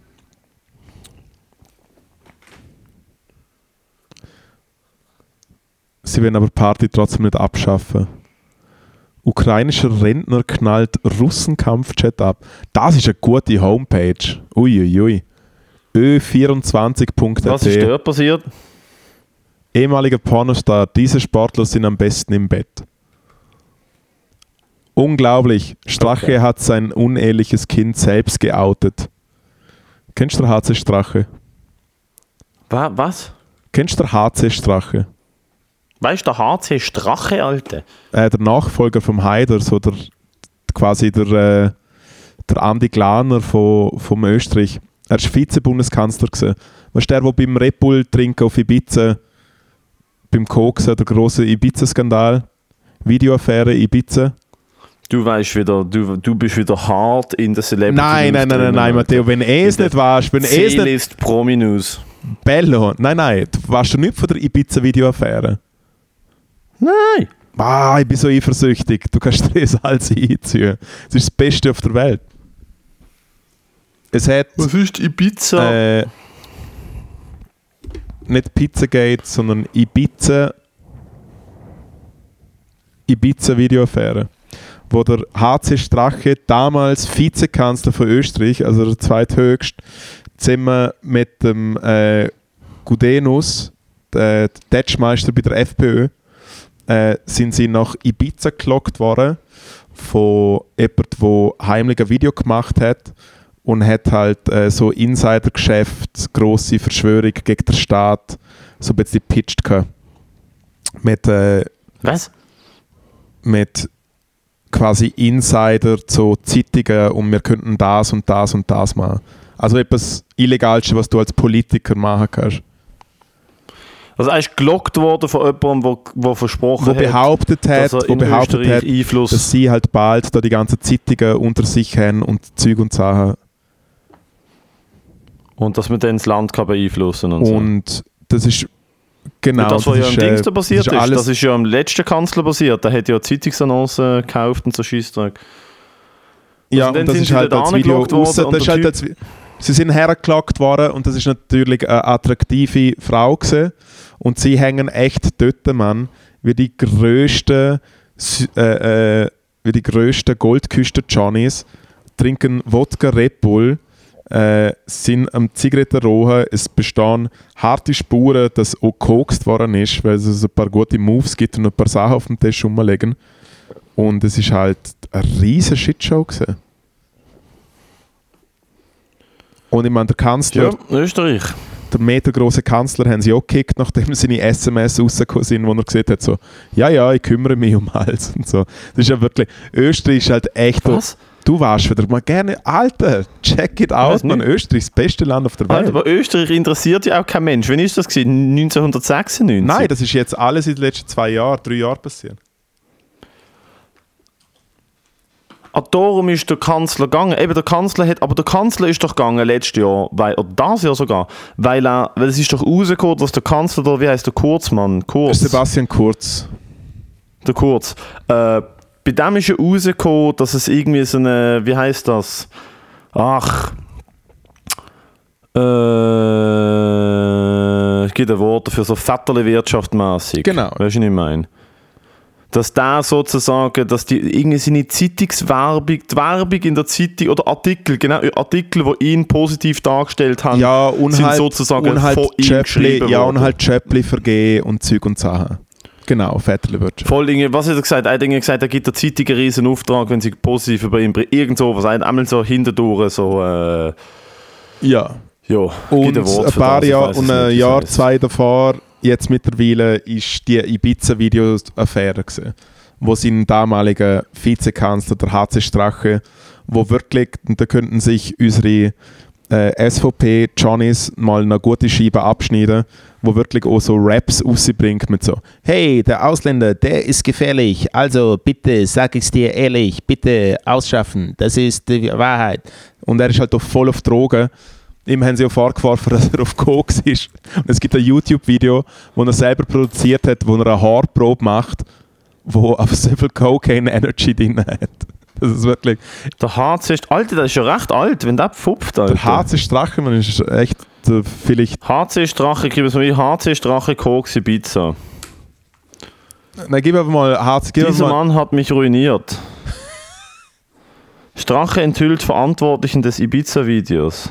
Sie werden aber Party trotzdem nicht abschaffen. Ukrainischer Rentner knallt Russenkampfjet ab. Das ist eine gute Homepage. Uiuiui. Ö24.at Was ist dort passiert? ehemaliger Pornostar, diese Sportler sind am besten im Bett. Unglaublich. Strache Okay. hat sein uneheliches Kind selbst geoutet. Kennst du der HC Strache? Wa- Was? Kennst du der HC Strache? Weißt du, der HC Strache, Alter? Äh, der Nachfolger vom Haider, so der, quasi der, äh, der Andi Glaner von, vom Österreich. Er war Vize-Bundeskanzler. Weißt du, der, der beim Red Bull trinken auf Ibiza, beim Koksen, der große Ibiza-Skandal, Videoaffäre Ibiza. Du weißt wieder, du, du bist wieder hart in der Celebrity Nein, nein, nein, nein, nein, Matteo, wenn er es nicht warst, wenn er es nicht. Prominus. Bello, nein, nein, du warst du nicht von der Ibiza-Videoaffäre. Nein! Ah, ich bin so eifersüchtig, du kannst dir das alles einziehen. Das ist das Beste auf der Welt. Es hat Was ist Ibiza? äh, nicht Pizzagate, sondern Ibiza Ibiza-Videoaffäre, wo der HC Strache, damals Vizekanzler von Österreich, also der zweithöchst, zusammen mit dem äh, Gudenus, der Detschmeister bei der FPÖ, äh, sind sie nach Ibiza gelockt worden von jemandem, der heimlich ein Video gemacht hat und hat halt äh, so Insidergeschäft, grosse Verschwörung gegen den Staat so ein bisschen gepitcht gehabt. Mit, äh, Was? mit quasi Insider zu Zeitungen und wir könnten das und das und das machen. Also etwas Illegalste, was du als Politiker machen kannst. Also er ist gelockt worden von jemandem, der, der versprochen Wo hat, behauptet hat, dass wo behauptet hat, dass sie halt bald da die ganzen Zeitungen unter sich haben und Zeug und Sachen. Und dass man dann das Land kann beeinflussen und, so. Und das ist genau und das, was ja ist, am äh, Dings da passiert ist, ist alles- das ist ja am letzten Kanzler passiert. Der hat ja Zeitungsannoncen gekauft und so Scheissdreck. Ja, Also dann und das sind ist halt als Video und das ist halt als, Sie sind hergeklagt worden und das ist natürlich eine attraktive Frau gewesen. Und sie hängen echt dort, Mann, wie die grössten, Sü- äh, äh, wie die grössten Goldküsten-Johnnies, trinken Wodka Red Bull, äh, sind am Zigaretten rauchen. Es bestehen harte Spuren, dass auch gekokst worden ist, weil es ein paar gute Moves gibt und ein paar Sachen auf dem Tisch rumlegen. Und es ist halt eine riesige Shitshow gewesen. Und ich meine, der Kanzler, Ja, Österreich. der metergroße Kanzler, haben sie auch gekickt, nachdem seine SMS rausgekommen sind, wo er gesagt hat, so, ja, ja, ich kümmere mich um alles und so. Das ist ja wirklich, Österreich ist halt echt, Was? Du warst wieder mal gerne, Alter, check it out, man. Österreich, das beste Land auf der Welt. Alter, aber Österreich interessiert ja auch kein Mensch. Wann ist das gewesen? 1996? Nein, das ist jetzt alles in den letzten zwei Jahren, drei Jahren passiert. Ah, darum ist der Kanzler gegangen. Eben, der Kanzler hat, aber der Kanzler ist doch gegangen letztes Jahr, weil, oder das Jahr sogar, weil er, weil es ist doch rausgekommen, dass der Kanzler da, wie heißt der Kurzmann? Kurz. Sebastian Kurz. Der Kurz. Äh, bei dem ist ja rausgekommen, dass es irgendwie so eine, wie heißt das? Ach. Äh, es gibt ein Wort dafür, so Vetterli-Wirtschaft mäßig. Genau. Weißt du, was ich meine? Dass der sozusagen, dass die irgendwie seine Zeitungswerbung, die Werbung in der Zeitung oder Artikel, genau, Artikel, die ihn positiv dargestellt haben, Ja, und sind halt, sozusagen und halt von ihm geschrieben Ja, worden. und halt Chöpli vergehen und Zeug und Sachen. Genau, Vetterli-Wirtschaft. Voll Dinge, was hat er gesagt? Er hat gesagt, er gibt der Zeitung einen riesen Auftrag, wenn sie positiv über ihn berichten. Irgend so was. Einmal so hinterdurch, so, äh, Ja. ja, Und ein ein paar das, weiss und ein Jahr, zwei davor, jetzt mittlerweile, ist die Ibiza-Videos-Affäre gewesen, wo sein damaliger Vizekanzler, der HC Strache, wo wirklich, und da könnten sich unsere äh, SVP-Johnnies mal eine gute Scheibe abschneiden, wo wirklich auch so Raps rausbringt mit so Hey, der Ausländer, der ist gefährlich, also bitte, sag ich's dir ehrlich, bitte ausschaffen, das ist die Wahrheit. Und er ist halt auch voll auf Drogen. Ihm haben sie auch vorgeworfen, *laughs* dass er auf Koks ist. Und es gibt ein YouTube-Video, wo er selber produziert hat, wo er eine Haarprobe macht, wo auf so viel Cocaine Energy drin hat. Das ist wirklich. Der HC ist, Alter, der ist ja recht alt, wenn der pfupft, Alter. Der HC Strache, man ist echt äh, vielleicht. HC Strache, gib es mir HC Strache Koks Ibiza. Nein, gib einfach mal HC. Gib Dieser mal, Mann hat mich ruiniert. Strache enthüllt Verantwortlichen des Ibiza-Videos.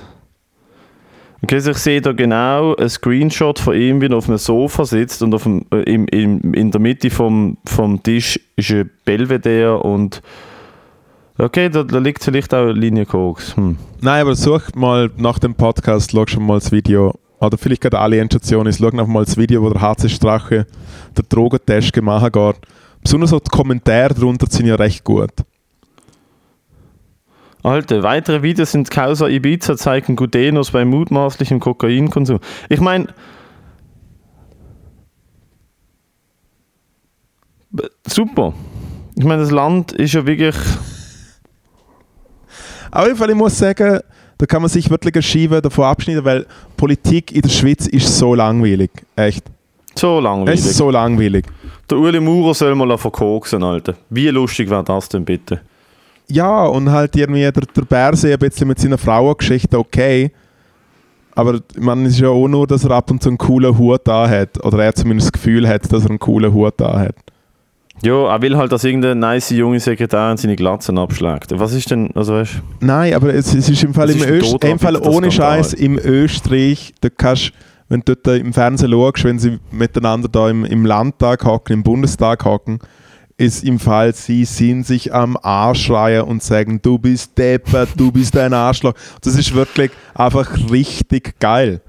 Okay, also ich sehe da genau ein Screenshot von ihm, wie er auf einem Sofa sitzt und auf dem, äh, im, im, in der Mitte vom, vom Tisch ist ein Belvedere und okay, da, da liegt vielleicht auch eine Linie Koks. Hm. Nein, aber such mal nach dem Podcast, schau schon mal das Video. Oder vielleicht gerade alle Endstation ist, schau noch mal das Video, wo der HC Strache der Drogentest gemacht hat. Besonders so die Kommentare darunter sind ja recht gut. Alter, weitere Videos sind Causa Ibiza zeigen Gudenos beim mutmaßlichen Kokainkonsum. Ich meine, super. Ich meine, das Land ist ja wirklich. Auf jeden Fall, ich muss sagen, da kann man sich wirklich eine Scheibe davon abschneiden, weil Politik in der Schweiz ist so langweilig. Echt. So langweilig. Es ist so langweilig. Der Uli Maurer soll mal verkoksen, Alter. Wie lustig wäre das denn bitte? Ja, und halt irgendwie der, der Bärse ein bisschen mit seiner Frauengeschichte okay. Aber man ist ja auch nur, dass er ab und zu einen coolen Hut da hat. Oder er zumindest das Gefühl hat, dass er einen coolen Hut da hat. Ja, er will halt, dass irgendeine nice junge Sekretärin seine Glatzen abschlägt. Was ist denn, also weißt Nein, aber es, es ist im Fall, im Öst, im Fall ohne. Scheiß im Österreich, da kannst wenn du dort im Fernsehen schaust, wenn sie miteinander da im, im Landtag hocken, im Bundestag hocken, ist im Fall, sie sind sich am Arsch schreien und sagen, du bist deppert, du bist ein Arschloch. Das ist wirklich einfach richtig geil.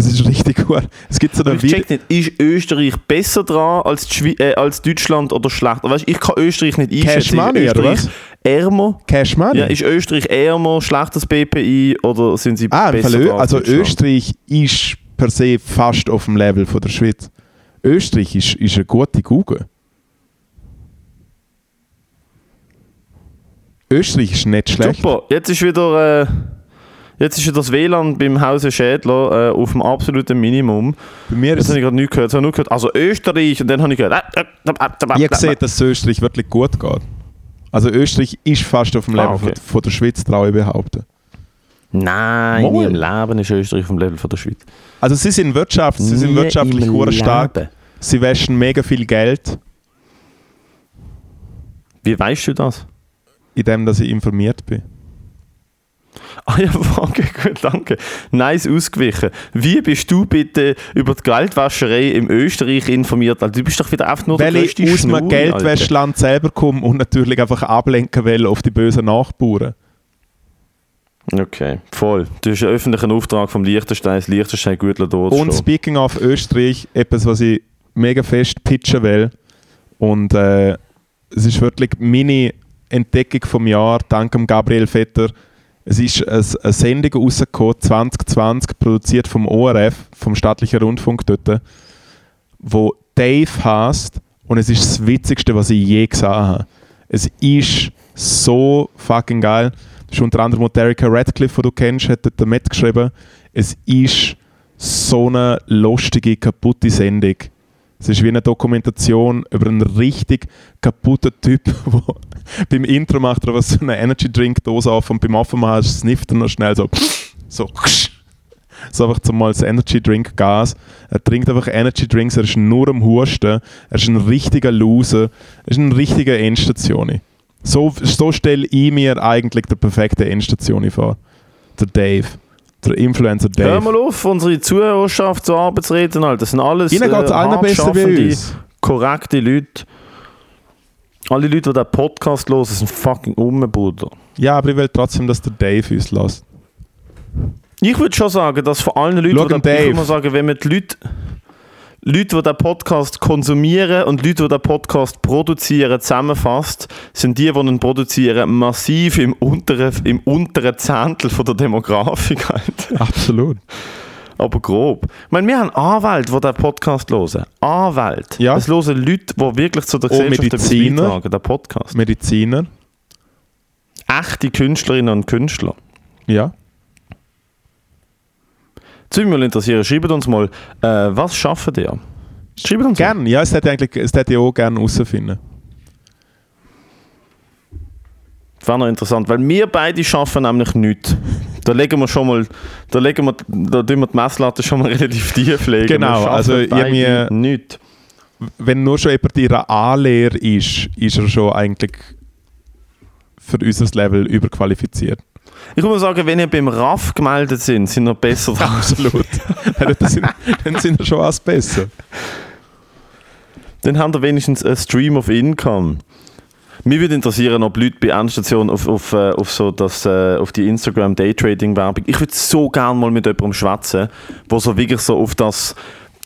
Es ist richtig gut. Es gibt so eine ich check nicht, ist Österreich besser dran als, äh, als Deutschland oder schlechter? Weißt, ich kann Österreich nicht einschätzen. Cash Money, ist oder Österreich ärmer? Cash Money. Ja, ist Österreich ärmer, schlechtes BPI oder sind sie Ah, besser dran als also? Österreich ist per se fast auf dem Level von der Schweiz. Österreich ist, ist eine gute Google. Österreich ist nicht schlecht. Super, jetzt ist wieder, äh, jetzt ist wieder das WLAN beim Hause Schädler äh, auf dem absoluten Minimum. Bei mir Jetzt ist habe ich gerade nichts gehört, habe nur gehört, also Österreich und dann habe ich gehört, äh, äh, äh, ihr seht, dass es Österreich wirklich gut geht. Also Österreich ist fast auf dem Ah, Level okay. von, von der Schweiz, traue ich behaupten. Nein, Mal. nie im Leben ist Österreich vom Level von der Schweiz. Also sie sind Wirtschaft, sie sind Nie wirtschaftlich hure stark. Sie waschen mega viel Geld, Wie weißt du das? indem dass ich informiert bin. *laughs* Ah ja, okay, gut, danke. Nice ausgewichen. Wie bist du bitte über die Geldwäscherei im Österreich informiert? Also, du bist doch wieder einfach nur Weil der ich aus Schnurri, Geldwäschland selber komme und natürlich einfach ablenken will auf die bösen Nachbarn. Alter. Okay, voll. Du hast einen öffentlichen Auftrag vom Liechtenstein, das Liechtenstein gut dort Und speaking of Österreich, etwas, was ich mega fest pitchen will. Und äh, es ist wirklich meine Entdeckung vom Jahr, dank dem Gabriel Vetter. Es ist eine, Sendung rausgekommen, 2020, produziert vom ORF, vom staatlichen Rundfunk dort, wo Dave heißt und es ist das Witzigste, was ich je gesehen habe. Es ist so fucking geil. Das ist unter anderem auch Erika Radcliffe, die du kennst, hat dort mitgeschrieben. Es ist so eine lustige, kaputte Sendung. Es ist wie eine Dokumentation über einen richtig kaputten Typ, *laughs* der beim Intro macht er was so eine Energy Drink Dose auf und beim Aufmachen snifft er noch schnell so so so einfach zum mal das Energy Drink Gas. Er trinkt einfach Energy Drinks, er ist nur am Husten, er ist ein richtiger Loser, er ist ein richtiger Endstation. So, so stelle ich mir eigentlich der perfekte Endstation vor. Der Dave. Der Influencer Dave. Hör mal auf, unsere Zuhörerschaft zu reden, Alter. Das sind alles Ihnen geht äh, allen besser wie uns. korrekte Leute. Alle Leute, die diesen Podcast hören, sind fucking um, Bruder. Ja, aber ich will trotzdem, dass der Dave uns lässt. Ich würde schon sagen, dass von allen Leuten, Schau die ich mal sagen, wenn man die Leute, Leute, die den Podcast konsumieren und Leute, die den Podcast produzieren, zusammenfasst, sind die, die ihn produzieren, massiv im unteren, im unteren Zehntel von der Demografik. Alter. Absolut. Aber grob. Ich meine, wir haben Anwälte, die den Podcast hören. Anwälte. Ja. Es hören Leute, die wirklich zu der Und Gesellschaft Mediziner. beitragen, den Podcast. Mediziner. Echte Künstlerinnen und Künstler. Ja. Mich mal interessieren. Schreibt uns mal, äh, was schaffen ihr? Schreibt uns mal. Gern. Ja, es hätte, eigentlich, es hätte ich auch gerne herausfinden. Das wäre noch interessant, weil wir beide schaffen nämlich nichts. Da legen wir schon mal, da legen wir, da tun wir die Messlatte schon mal *laughs* relativ tief legen. Genau, also irgendwie- nichts. Wenn nur schon jemand in einer A-Lehre ist, ist er schon eigentlich für unser Level überqualifiziert. Ich mal sagen, wenn ihr beim RAF gemeldet sind, sind wir besser dran. Absolut. *laughs* Sind, dann sind wir schon was besser. Dann haben wir wenigstens einen Stream of Income. Mich würde interessieren, ob Leute bei Endstation auf, auf, äh, auf, so das, äh, auf die Instagram Daytrading Werbung. Ich würde so gerne mal mit jemandem schwätzen, wo so wirklich so auf das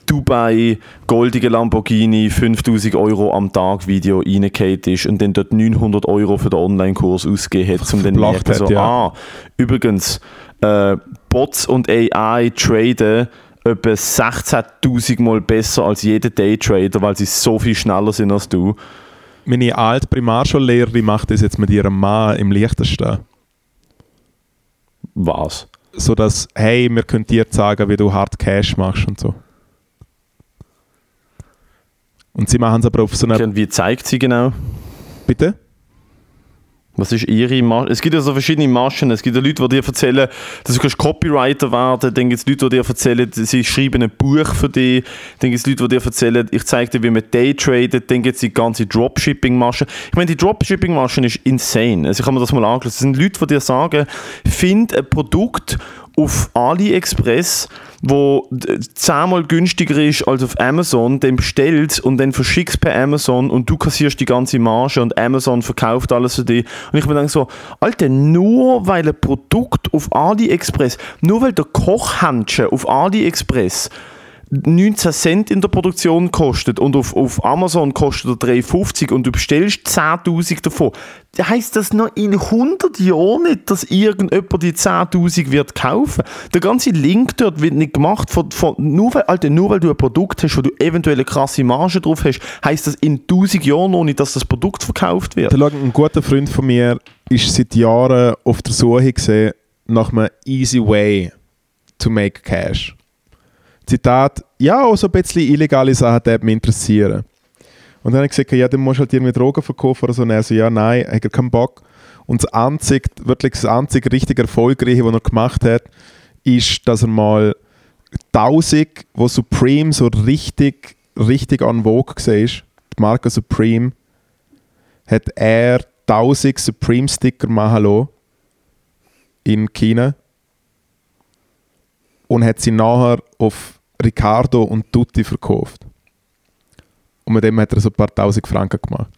Dubai goldige Lamborghini 5000 Euro am Tag Video reingeht ist und dann dort 900 Euro für den Online-Kurs ausgegeben hat, um dann merken, so, hat, ja. ah, übrigens, äh, Bots und AI traden etwa 16.000 Mal besser als jeder Daytrader, weil sie so viel schneller sind als du. Meine alte Primarschullehrerin macht das jetzt mit ihrem Mann im Liechtenstein. Was? So dass, hey, wir können dir sagen, wie du hart Cash machst und so. Und sie machen es aber auf so einer. Und wie zeigt sie genau? Bitte? Was ist ihre Masche? Es gibt ja so verschiedene Maschen. Es gibt ja Leute, die dir erzählen, dass du Copywriter werden. Dann gibt es Leute, die dir erzählen, sie schreiben ein Buch für dich. Dann gibt es Leute, die dir erzählen, ich zeige dir, wie man Daytradet. Dann gibt es die ganze Dropshipping-Masche. Ich meine, die Dropshipping-Masche ist insane. Also ich habe mir das mal angeschaut. Das sind Leute, die dir sagen, find ein Produkt auf AliExpress, wo zehnmal günstiger ist als auf Amazon, dann bestellst und dann verschickst per Amazon und du kassierst die ganze Marge und Amazon verkauft alles für dich. Und ich mir denke so, Alter, nur weil ein Produkt auf AliExpress, nur weil der Kochhändchen auf AliExpress 19 Cent in der Produktion kostet und auf, auf Amazon kostet er 3,50 und du bestellst 10.000 davon, heisst das noch in 100 Jahren nicht, dass irgendjemand die 10.000 wird kaufen. Der ganze Link dort wird nicht gemacht, von, von, nur, weil, Alter, nur weil du ein Produkt hast, wo du eventuell eine krasse Marge drauf hast, heisst das in 1000 Jahren noch nicht, dass das Produkt verkauft wird. Ein guter Freund von mir ist seit Jahren auf der Suche gesehen nach einem easy way to make cash. Zitat, ja, auch so ein bisschen illegale Sachen die mich interessieren. Und dann habe ich gesagt, ja, dann musst du halt irgendwie Drogen verkaufen oder so. Und er so, ja, nein, hat er keinen Bock. Und das einzige, wirklich das einzige richtig erfolgreiche, was er gemacht hat, ist, dass er mal 1000, wo Supreme so richtig, richtig en vogue war, die Marke Supreme, hat er 1000 Supreme-Sticker machen lassen in China und hat sie nachher auf Ricardo und Tutti verkauft. Und mit dem hat er so ein paar tausend Franken gemacht.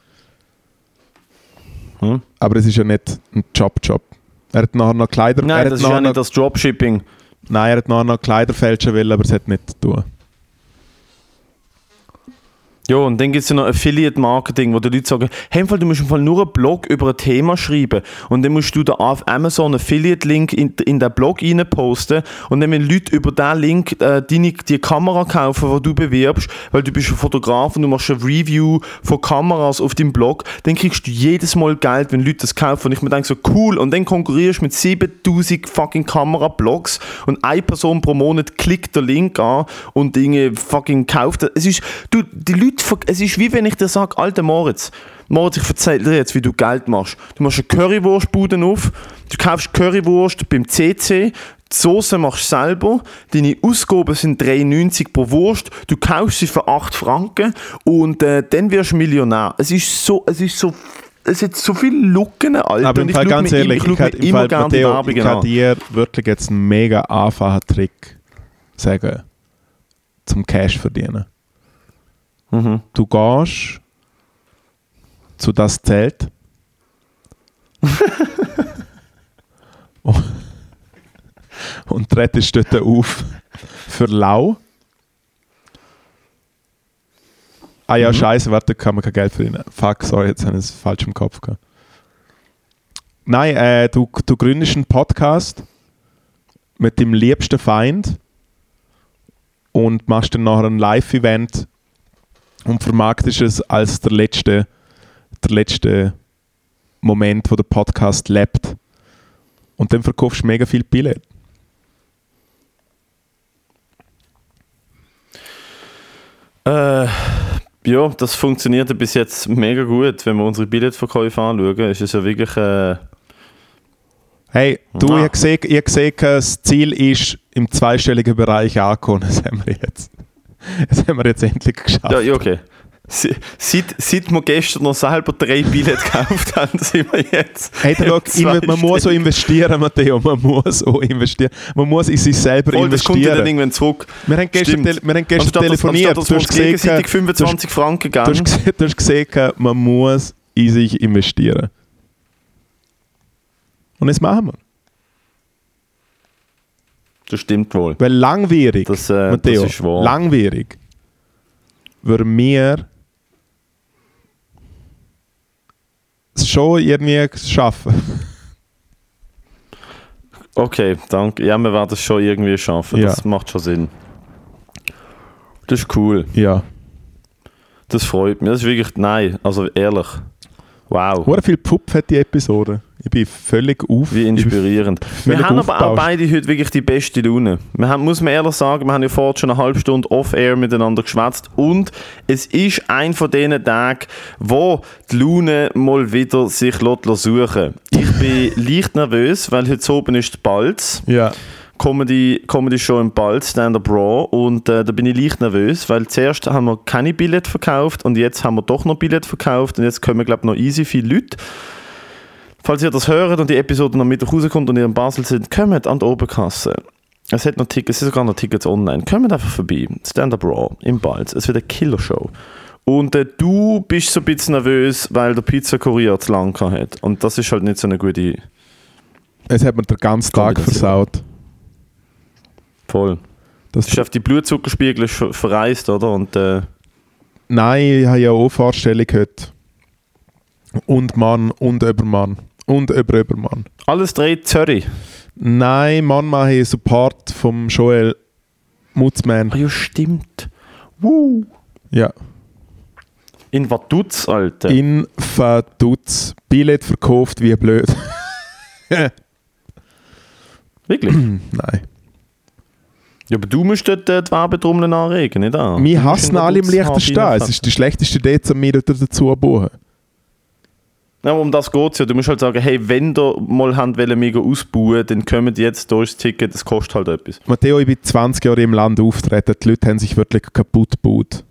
Hm? Aber es ist ja nicht ein Job-Job. Er hat nachher noch Kleider... er Nein, das ist ja nicht das Dropshipping. Nein, er hat nachher noch Kleider fälschen wollen, aber es hat nicht zu tun. Ja, und dann gibt es ja noch Affiliate-Marketing, wo die Leute sagen, hey, du musst im Fall nur einen Blog über ein Thema schreiben und dann musst du da auf Amazon einen Affiliate-Link in, in den Blog rein posten und dann, wenn Leute über diesen Link äh, deine, die Kamera kaufen, die du bewirbst, weil du bist ein Fotograf und du machst ein Review von Kameras auf deinem Blog, dann kriegst du jedes Mal Geld, wenn Leute das kaufen. Und ich mir denke so, cool, und dann konkurrierst du mit 7000 fucking Kamera-Blogs und eine Person pro Monat klickt den Link an und Dinge fucking kauft. Es ist, du, die Leute, ver- es ist wie wenn ich dir sage, alter Moritz, Moritz, ich erzähle dir jetzt, wie du Geld machst. Du machst eine Currywurstbude auf, du kaufst Currywurst beim CC, die Soße machst du selber, deine Ausgaben sind 3,90 pro Wurst, du kaufst sie für 8 Franken und äh, dann wirst du Millionär. Es ist so, es ist so, es hat so viele Lücken, Alter. Aber im ich Fall ganz ehrlich, ich, ich mir im immer Fall, Matteo, ich kann an. dir wirklich jetzt einen mega einfachen Trick sagen, zum Cash verdienen. Mhm. Du gehst zu das Zelt *laughs* und trittst dort auf für lau. Ah ja, Mhm. scheiße, warte, kann man kein Geld verdienen. Fuck, sorry, jetzt habe ich es falsch im Kopf gehabt. Nein, äh, du, du gründest einen Podcast mit dem liebsten Feind und machst dann nachher ein Live-Event und vermarktest es als der letzte, der letzte Moment, wo der Podcast lebt. Und dann verkaufst du mega viel Billett. Äh, ja, das funktioniert bis jetzt mega gut. Wenn wir unsere Billetverkäufe anschauen, ist es ja wirklich. Äh, Hey, du, Ah. ich habe gesehen, ich habe gesehen, das Ziel ist im zweistelligen Bereich angekommen. *laughs* Das haben wir jetzt. *laughs* Das haben wir jetzt endlich geschafft. ja, okay. Se- Seit, seit wir gestern noch selber drei Billette *laughs* gekauft haben, sind wir jetzt. Hey, im in- man muss so investieren, Matteo. Man muss so investieren. Man muss in sich selber Voll, das kommt dann investieren. irgendwann zurück. Wir haben gestern, Stimmt. wir haben gestern Anstatt telefoniert. Anstatt, Du hast gesehen, gegenseitig 25 Franken du hast, du hast gesehen, man muss in sich investieren. Und das machen wir. Das stimmt wohl. Weil langwierig, Das, äh, Matteo, das ist wahr. langwierig, würden wir es schon irgendwie schaffen. Okay, danke. Ja, wir werden es schon irgendwie schaffen. Ja. Das macht schon Sinn. Das ist cool. Ja. Das freut mich. Das ist wirklich, nein, also ehrlich. Wow. Hure viel Pupf hat die Episode. Ich bin völlig auf. Wie inspirierend. Wir haben aber auch beide heute wirklich die beste Laune. Wir haben, muss man ehrlich sagen, wir haben ja vorher schon eine halbe Stunde off-air miteinander geschwätzt und es ist ein von diesen Tagen, wo die Laune mal wieder sich suchen Ich bin *laughs* leicht nervös, weil heute oben ist die Balz. Ja. Comedy, Comedy Show im Balz, Stand-Up Raw und äh, da bin ich leicht nervös, weil zuerst haben wir keine Billett verkauft und jetzt haben wir doch noch Billett verkauft und jetzt kommen glaube ich noch easy viele Leute. Falls ihr das hört und die Episode noch Mittwoch rauskommt und ihr in Basel sind, kommt an die Oberkasse. Es hat noch Tickets, es sind sogar noch Tickets online. Kommt einfach vorbei. Stand-Up Raw im Balz. Es wird eine Killershow. Und äh, du bist so ein bisschen nervös, weil der Pizzakurier zu lang hat. Und das ist halt nicht so eine gute Es hat mir den ganzen Tag versaut. Voll. Das Das ist auf die Blutzuckerspiegel ist ver- verreist, oder? Und äh, Nein, ich habe ja auch Vorstellung heute. Und Mann und Übermann. Und über Übermann. alles dreht Zürich. Nein, Mann mache ich Support vom Joel Mutzmann. Ah ja, stimmt. Woo. Ja. In Vaduz, Alter. In Vaduz. Billett verkauft wie blöd. *laughs* Wirklich? *clears throat* Nein. Ja, aber du musst dort äh, die Werbetrommeln anregen, nicht wahr? Wir Du hassen alle im stehen. Es ist die schlechteste Idee, um mich dort dazu zu buchen. Ja, um das geht es ja. Du musst halt sagen, hey, wenn ihr mal habt wollen, mega ausbauen, dann kommt jetzt, da ist das Ticket, das kostet halt etwas. Matteo, ich bin 20 Jahre im Land auftreten. Die Leute haben sich wirklich kaputt gebaut.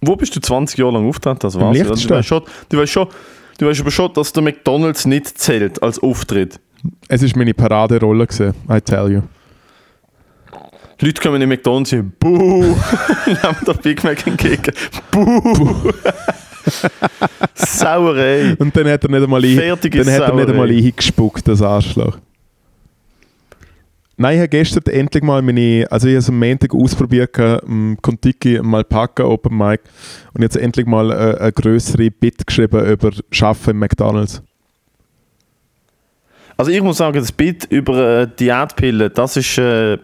Wo bist du 20 Jahre lang auftreten? Das Im war's. ja. Du Liechtenstein. weißt, schon, du, weißt schon, du weißt aber schon, dass der McDonalds nicht zählt als Auftritt. Es war meine Paraderolle, gewesen, I tell you. Die Leute kommen in McDonalds und sagen, Buh! *laughs* Nehmen der Big Mac entgegen. Buh! *laughs* Sauerei! Und dann hat er nicht einmal, ein, dann hat er nicht einmal eingespuckt, das Arschloch. Nein, ich habe gestern endlich mal meine, also ich habe es am Montag ausprobiert, um Kontiki mal packen, Open Mic, und jetzt endlich mal eine, eine größere Bit geschrieben über Schaffen im McDonalds. Also ich muss sagen, das Bit über äh, Diätpillen, das ist, äh,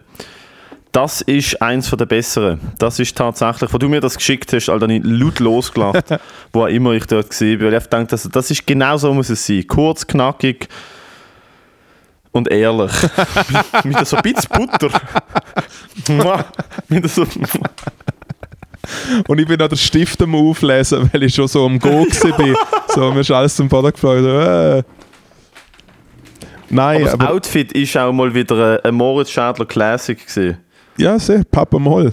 das ist eins von der besseren. Das ist tatsächlich, wo du mir das geschickt hast, Alter, ich laut losgelacht, *laughs* wo auch immer ich dort bin, weil ich dachte, das, das ist genau so muss es sein. Kurz, knackig und ehrlich. *laughs* mit so ein bisschen Butter. mit so Und ich bin an der Stift am Auflesen, weil ich schon so am Go *laughs* war. so, mir ist alles zum Boden geflogen. Äh. Nein, aber das aber, Outfit ist auch mal wieder ein- Moritz Schädler Classic gewesen. ja, sehr, Papa Moll.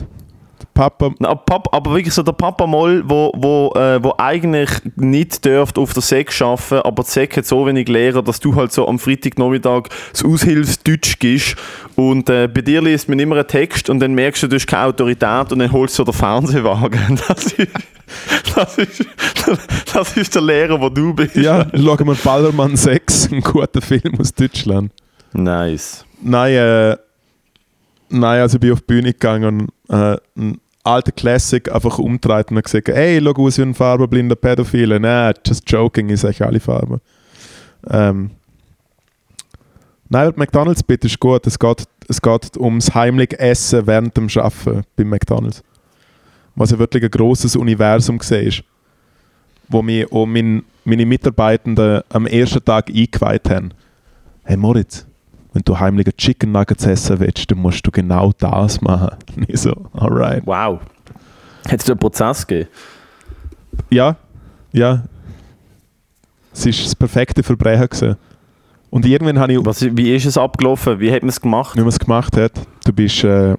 Papa, Na, Pap, aber wirklich so der Papa Moll, wo, wo, äh, wo eigentlich nicht dürft auf der Sek arbeiten, aber die Sek hat so wenig Lehrer, dass du halt so am Freitagnachmittag das Aushilfsdeutsch gibst und äh, bei dir liest man immer einen Text und dann merkst du, du hast keine Autorität und dann holst du den Fernsehwagen. *laughs* Das ist, das ist, das ist der Lehrer, wo du bist. ja, schauen wir Ballermann 6, ein guter Film aus Deutschland. Nice. Nein, äh, nein, also ich bin auf die Bühne gegangen und äh, ein alter Classic einfach umdreht und gesagt, hey, schau aus wie ein farbenblinder Pädophile. Nein, just joking, ich sage alle Farben. Ähm, nein, aber die McDonalds-Bit ist gut. Es geht, es geht ums heimlich Essen während dem Arbeiten bei McDonalds. Was ja wirklich ein grosses Universum war, wo mir auch mein, meine Mitarbeitenden am ersten Tag eingeweiht haben. Hey Moritz, wenn du heimliche Chicken Nuggets essen willst, dann musst du genau das machen. *laughs* Ich so, alright. Wow. Hat es da einen Prozess gegeben? Ja, ja. Es war das perfekte Verbrechen. Gewesen. Und irgendwann habe ich, Was, wie ist es abgelaufen? Wie hat man es gemacht? wie man es gemacht hat, du bist, äh,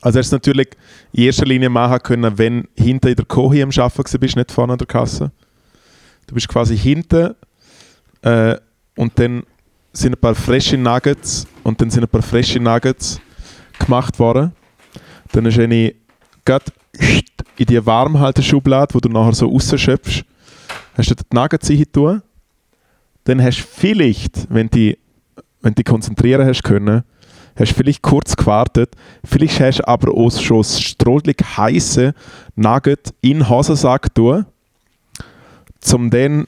also hast du natürlich in erster Linie machen können, wenn hinten in der Kohi am Arbeiten bist, nicht vorne an der Kasse. Du bist quasi hinten äh, und dann sind ein paar frische Nuggets und dann sind ein paar frische Nuggets gemacht worden. Dann ist eine in die Warmhalteschublade, wo du nachher so rausschöpfst, hast du die Nuggets tun. Dann hast du vielleicht, wenn die wenn dich konzentrieren hast können, hast du vielleicht kurz gewartet, vielleicht hast du aber auch schon das strollig heiße Nugget in den Hosensack tun, zum dann,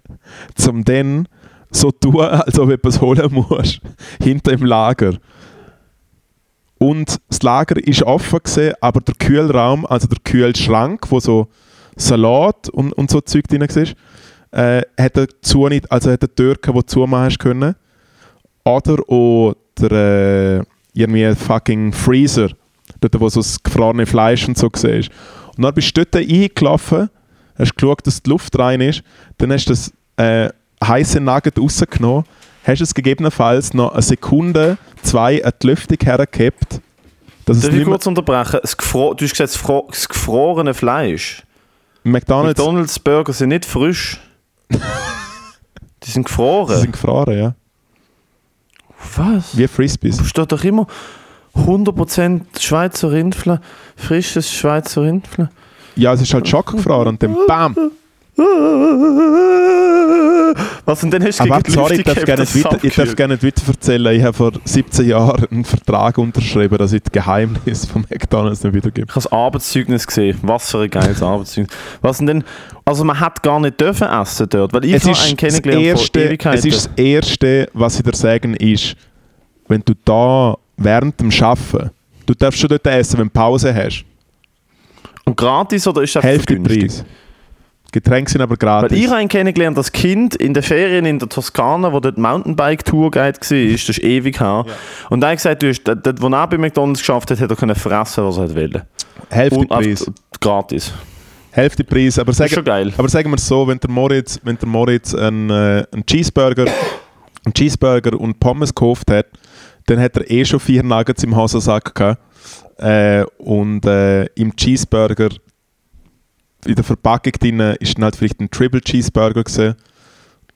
*laughs* zum dann so tun, *laughs* als ob du etwas holen musst, hinter im Lager. Und das Lager ist offen gewesen, aber der Kühlraum, also der Kühlschrank, wo so Salat und, und so Zeug drin war, äh, hat er zu nicht, also hat er Türken, die zumachen können. Oder auch der äh, irgendwie fucking Freezer, dort wo so das gefrorene Fleisch und so war. Und dann bist du dort eingelaufen, hast geschaut, dass die Luft rein ist, dann hast du das äh, heiße Nugget rausgenommen, hast es gegebenenfalls noch eine Sekunde, zwei an die Lüftung hergehabt, dass es Darf ich kurz unterbrechen? Das gefro du hast gesagt, das, gefro das gefrorene Fleisch. McDonalds, McDonalds Burger sind nicht frisch. *laughs* Die sind gefroren. sie sind gefroren, ja. Was? Wie Frisbees. Da steht doch immer 100% Schweizer Rindfleisch, frisches Schweizer Rindfleisch. Ja, es ist halt schockgefroren und dann BAM! Was und dann hast du Aber gegen sorry, ich darf, dass nicht weiter, ich darf nicht weiter erzählen. Ich habe vor 17 Jahren einen Vertrag unterschrieben, dass ich das Geheimnis von McDonalds nicht wiedergebe. Ich habe das Arbeitszeugnis gesehen. Was für ein geiles Arbeitszeugnis. Was denn? Also man hat gar nicht dürfen essen dort, weil ich Es habe ist, einen kennengelernt erste, vor Ewigkeiten. es ist das Erste, was ich dir sagen ist, wenn du da während dem Arbeiten, du darfst schon dort essen, wenn du Pause hast, und gratis oder ist das Hälfte günstig? Preis. Getränke sind aber Weil gratis. ich habe einen kennengelernt, das Kind in den Ferien in der Toskana, wo dort Mountainbike-Tourguide war, das ist ewig her. Und er hat gesagt, du hast, dort, wo er bei McDonalds geschafft hat, hat er können fressen, was er wollte. Hälfte Und Preis. gratis. Hälfte Preis. Aber, sagen, geil. aber sagen wir es so, wenn der Moritz, wenn der Moritz einen, äh, einen Cheeseburger, einen Cheeseburger und Pommes gekauft hat, dann hat er eh schon vier Nuggets im Hosensack gehabt. Äh, und äh, im Cheeseburger in der Verpackung drin ist dann halt vielleicht ein Triple Cheeseburger gewesen.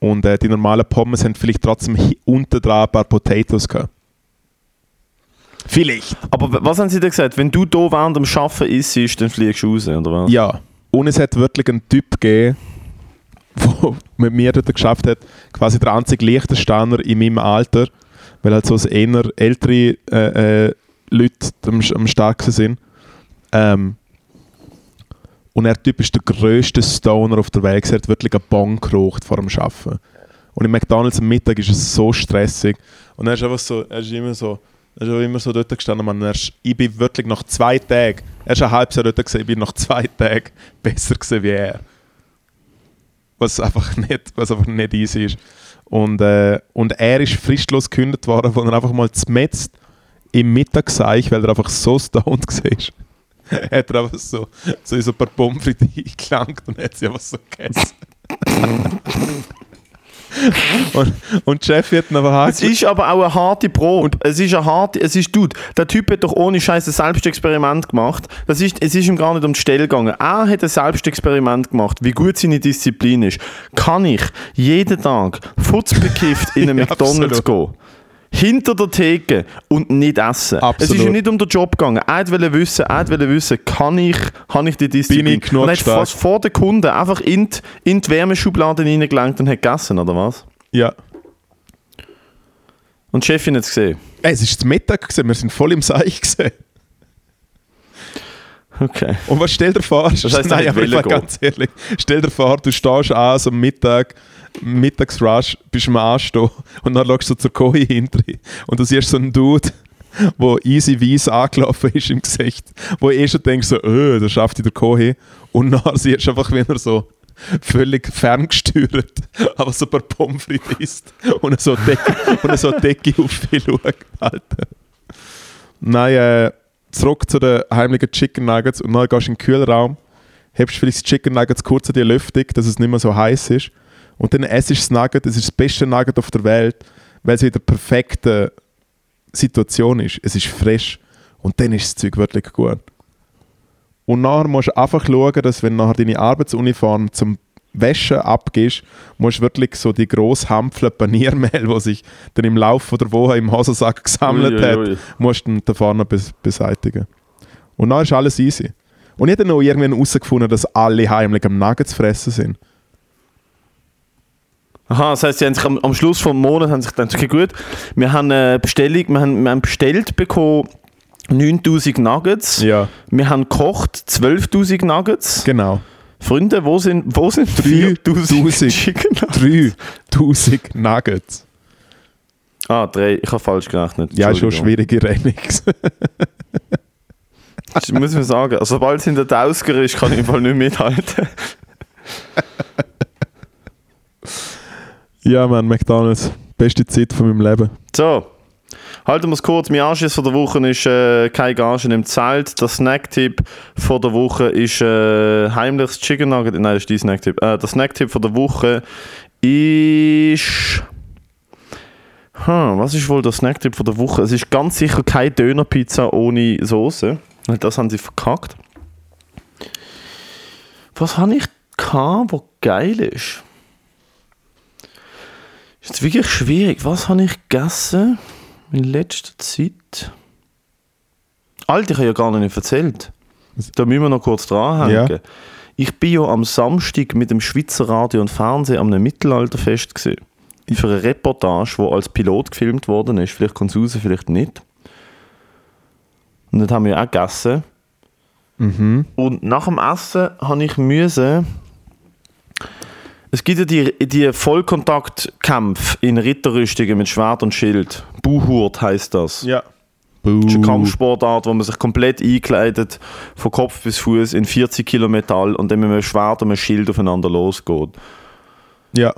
Und äh, die normalen Pommes haben vielleicht trotzdem unten dran ein paar Potatoes gehabt. Vielleicht. Aber was haben sie dir gesagt? Wenn du hier während dem Arbeiten isst, dann fliegst du raus, oder was? Ja. Und es hat wirklich einen Typ gegeben, *laughs* der mit mir dort geschafft hat, quasi der einzige Liechtensteiner in meinem Alter, weil halt so eher ältere äh, äh, Leute am, am stärksten sind. Ähm, und er Typ ist der grösste Stoner auf der Welt. Er hat wirklich einen Bon geraucht vor dem Arbeiten. Und im McDonalds am Mittag ist es so stressig. Und er ist einfach so, er ist immer so, er ist immer so dort gestanden, man. Er ist, ich bin wirklich nach zwei Tagen, er ist ein halbes Jahr dort gesehen, ich bin nach zwei Tagen *laughs* besser gesehen wie er. Was einfach nicht, was einfach nicht easy ist. Und, äh, und er ist fristlos gekündigt worden, wo er einfach mal zmetzt im Mittagsseich, weil er einfach so stoned *laughs* war. *laughs* hat er einfach so, so in so ein paar Pommes *laughs* frites eingelangt und hat sie einfach so gegessen. *laughs* und, und Chef wird ihn aber Es ist aber auch eine harte Probe. Es ist eine harte, es ist, dude, der Typ hat doch ohne Scheiß ein Selbstexperiment gemacht. Das ist, es ist ihm gar nicht um die Stelle gegangen. Er hat ein Selbstexperiment gemacht, wie gut seine Disziplin ist. Kann ich jeden Tag futzbekifft in einen Ja, McDonalds absolut. gehen? Hinter der Theke und nicht essen. Es ist Absolut. ihm nicht um den Job gegangen. Er wollte wissen, er wollte wissen, kann ich, habe ich die Disziplin? Bin ich genug und er hat fast vor den Kunden einfach in die, in die Wärmeschublade reingelangt und hat gegessen, oder was? Ja. Und die Chefin hat es gesehen. Es ist zum Mittag gewesen, wir sind voll im Seich gesehen. Okay. Und was stell dir vor? Das er hat aber ich war ganz ehrlich, stell dir vor, du stehst an so am Mittag, Mittagsrush, bist am Anstehen und dann schaust du zur Kohi hinter und du siehst so einen Dude, der easy weiss angelaufen ist im Gesicht, wo eh schon denkst so, öh, da schafft der Kohi und dann siehst du einfach, wie er so völlig ferngesteuert, aber so ein paar Pommes frites isst und so Decke, und so Decke auf dich schaut. Alter. Nein, äh, zurück zu den heimlichen Chicken Nuggets und dann gehst du in den Kühlraum, hebst vielleicht das Chicken Nuggets kurz an die Lüftung, dass es nicht mehr so heiß ist und dann essst du das Nugget, das ist das beste Nugget auf der Welt, weil es in der perfekten Situation ist. Es ist frisch und dann ist das Zeug wirklich gut. Und nachher musst du einfach schauen, dass wenn nachher deine Arbeitsuniform zum Wäschen abgibst, musst du wirklich so die grosse Hampfle Paniermehl, die sich dann im Laufe der Woche im Hosensack gesammelt Ui, ui, hat, ui. musst du dann da vorne bes beseitigen. Und dann ist alles easy. Und ich habe dann noch irgendwann herausgefunden, dass alle heimlich am Nuggets fressen sind. Aha, das heisst, sie haben sich am, am Schluss vom Monat haben sich gedacht, okay gut, wir haben eine Bestellung, wir haben, wir haben bestellt bekommen 9000 Nuggets, Ja, wir haben gekocht 12.000 Nuggets. genau. Freunde, wo sind, wo sind 3000 4000 Chicken Nuggets? 3000 Nuggets. Ah, drei, ich habe falsch gerechnet. Ja, schon schwierige Rechnungs. *laughs* Das muss man sagen. Also, sobald es in der Tausker ist, kann ich im Fall nicht mithalten. *laughs* ja, Mann, McDonalds. Beste Zeit von meinem Leben. So, halten wir es kurz. Mein Anschiss von der Woche ist äh, keine Gage im Zelt. Der Snacktipp von der Woche ist äh, heimliches Chicken Nugget. Nein, das ist die Snacktipp. Äh, der Snacktipp von der Woche ist... Hm, was ist wohl der Snacktipp von der Woche? Es ist ganz sicher keine Dönerpizza ohne Soße. Das haben sie verkackt. Was habe ich gehabt, was geil ist? Ist jetzt wirklich schwierig. Was habe ich gegessen in letzter Zeit? Alter, ich habe ja gar nicht erzählt. Da müssen wir noch kurz dranhängen. Ja. Ich bin ja am Samstag mit dem Schweizer Radio und Fernsehen am einem Mittelalterfest gesehen. Für eine Reportage, wo als Pilot gefilmt worden ist. Vielleicht kommt es raus, vielleicht nicht. Und dort haben wir auch gegessen. Mhm. Und nach dem Essen habe ich müssen. Es gibt ja die, die Vollkontaktkämpfe in Ritterrüstungen mit Schwert und Schild. Buhurt heißt das. Ja. Das ist eine Buh. Kampfsportart, wo man sich komplett einkleidet, von Kopf bis Fuß in 40 Kilo Metall und dann mit einem Schwert und einem Schild aufeinander losgeht. Ja.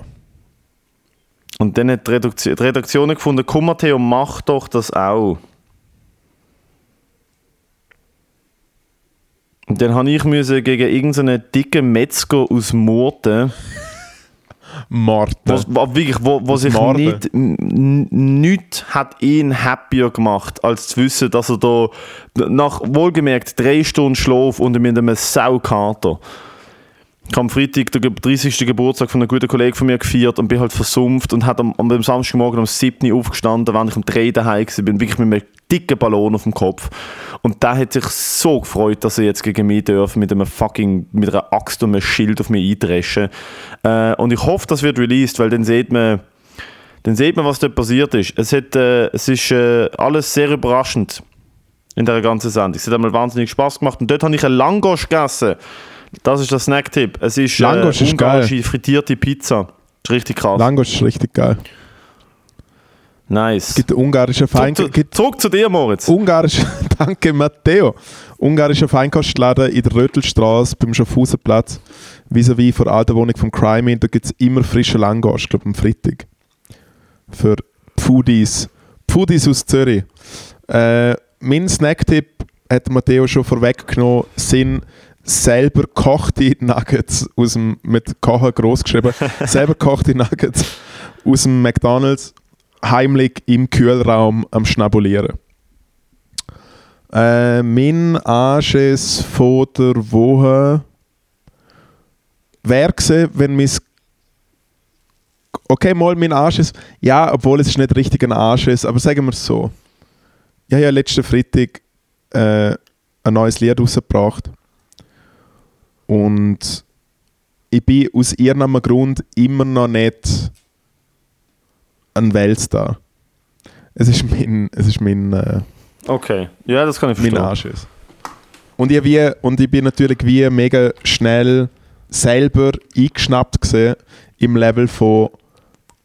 Und dann hat die Redaktion, die Redaktion gefunden, komm Matteo, mach doch das auch. Und dann habe ich müssen gegen irgendeinen dicken Metzger aus Murten, Martin. was, was wirklich, wo, Aus sich nicht, nichts hat ihn happier gemacht, als zu wissen, dass er da nach wohlgemerkt drei Stunden Schlaf und mit einem Saukater ich habe am Freitag den Ge- 30. Geburtstag von einem guten Kollegen von mir gefeiert und bin halt versumpft und hat am, am, am Samstagmorgen um 7 Uhr aufgestanden, während ich um 3 daheim war, bin wirklich mit einem dicken Ballon auf dem Kopf. Und der hat sich so gefreut, dass er jetzt gegen mich darf mit einem fucking, mit einer Axt und einem Schild auf mich eindreschen. Äh, und ich hoffe, das wird released, weil dann sieht man, dann sieht man, was dort passiert ist. Es, hat, äh, es ist äh, alles sehr überraschend in der ganzen Sendung. Es hat einmal wahnsinnig Spaß gemacht. Und dort habe ich einen Langosch gegessen. Das ist der Snacktipp. Es ist, Langosch äh, ist ungarische frittierte Pizza. Ist richtig krass. Langosch ist richtig geil. nice. Es gibt ungarische Fein zurück, zurück zu dir, Moritz. ungarische, *laughs* danke Matteo, ungarischer Feinkostladen in der Rötelstraße beim Schaffhausenplatz, vis-à-vis vor der alten Wohnung vom Crime da gibt es immer frischen Langosch, ich glaube am Freitag. Für Foodies. Foodies aus Zürich. Äh, mein Snacktipp hat Matteo schon vorweggenommen, sind selber gekochte Nuggets aus dem, mit Kochen groß geschrieben, *laughs* selber gekochte Nuggets aus dem McDonalds heimlich im Kühlraum am Schnabulieren. Äh, mein Anschiss von der Woche wäre gewesen, wenn mein Okay, mal mein Anschiss. Ja, obwohl es ist nicht richtig ein Anschiss, aber sagen wir es so. Ich habe ja letzten Freitag äh, ein neues Lied rausgebracht. Und ich bin aus irgendeinem Grund immer noch nicht ein Weltstar. Es ist mein, es ist mein, äh, Okay. Ja, das kann ich mein verstehen. Anschiss. Und ich, wie, und ich bin natürlich wie mega schnell selber eingeschnappt gesehen im Level von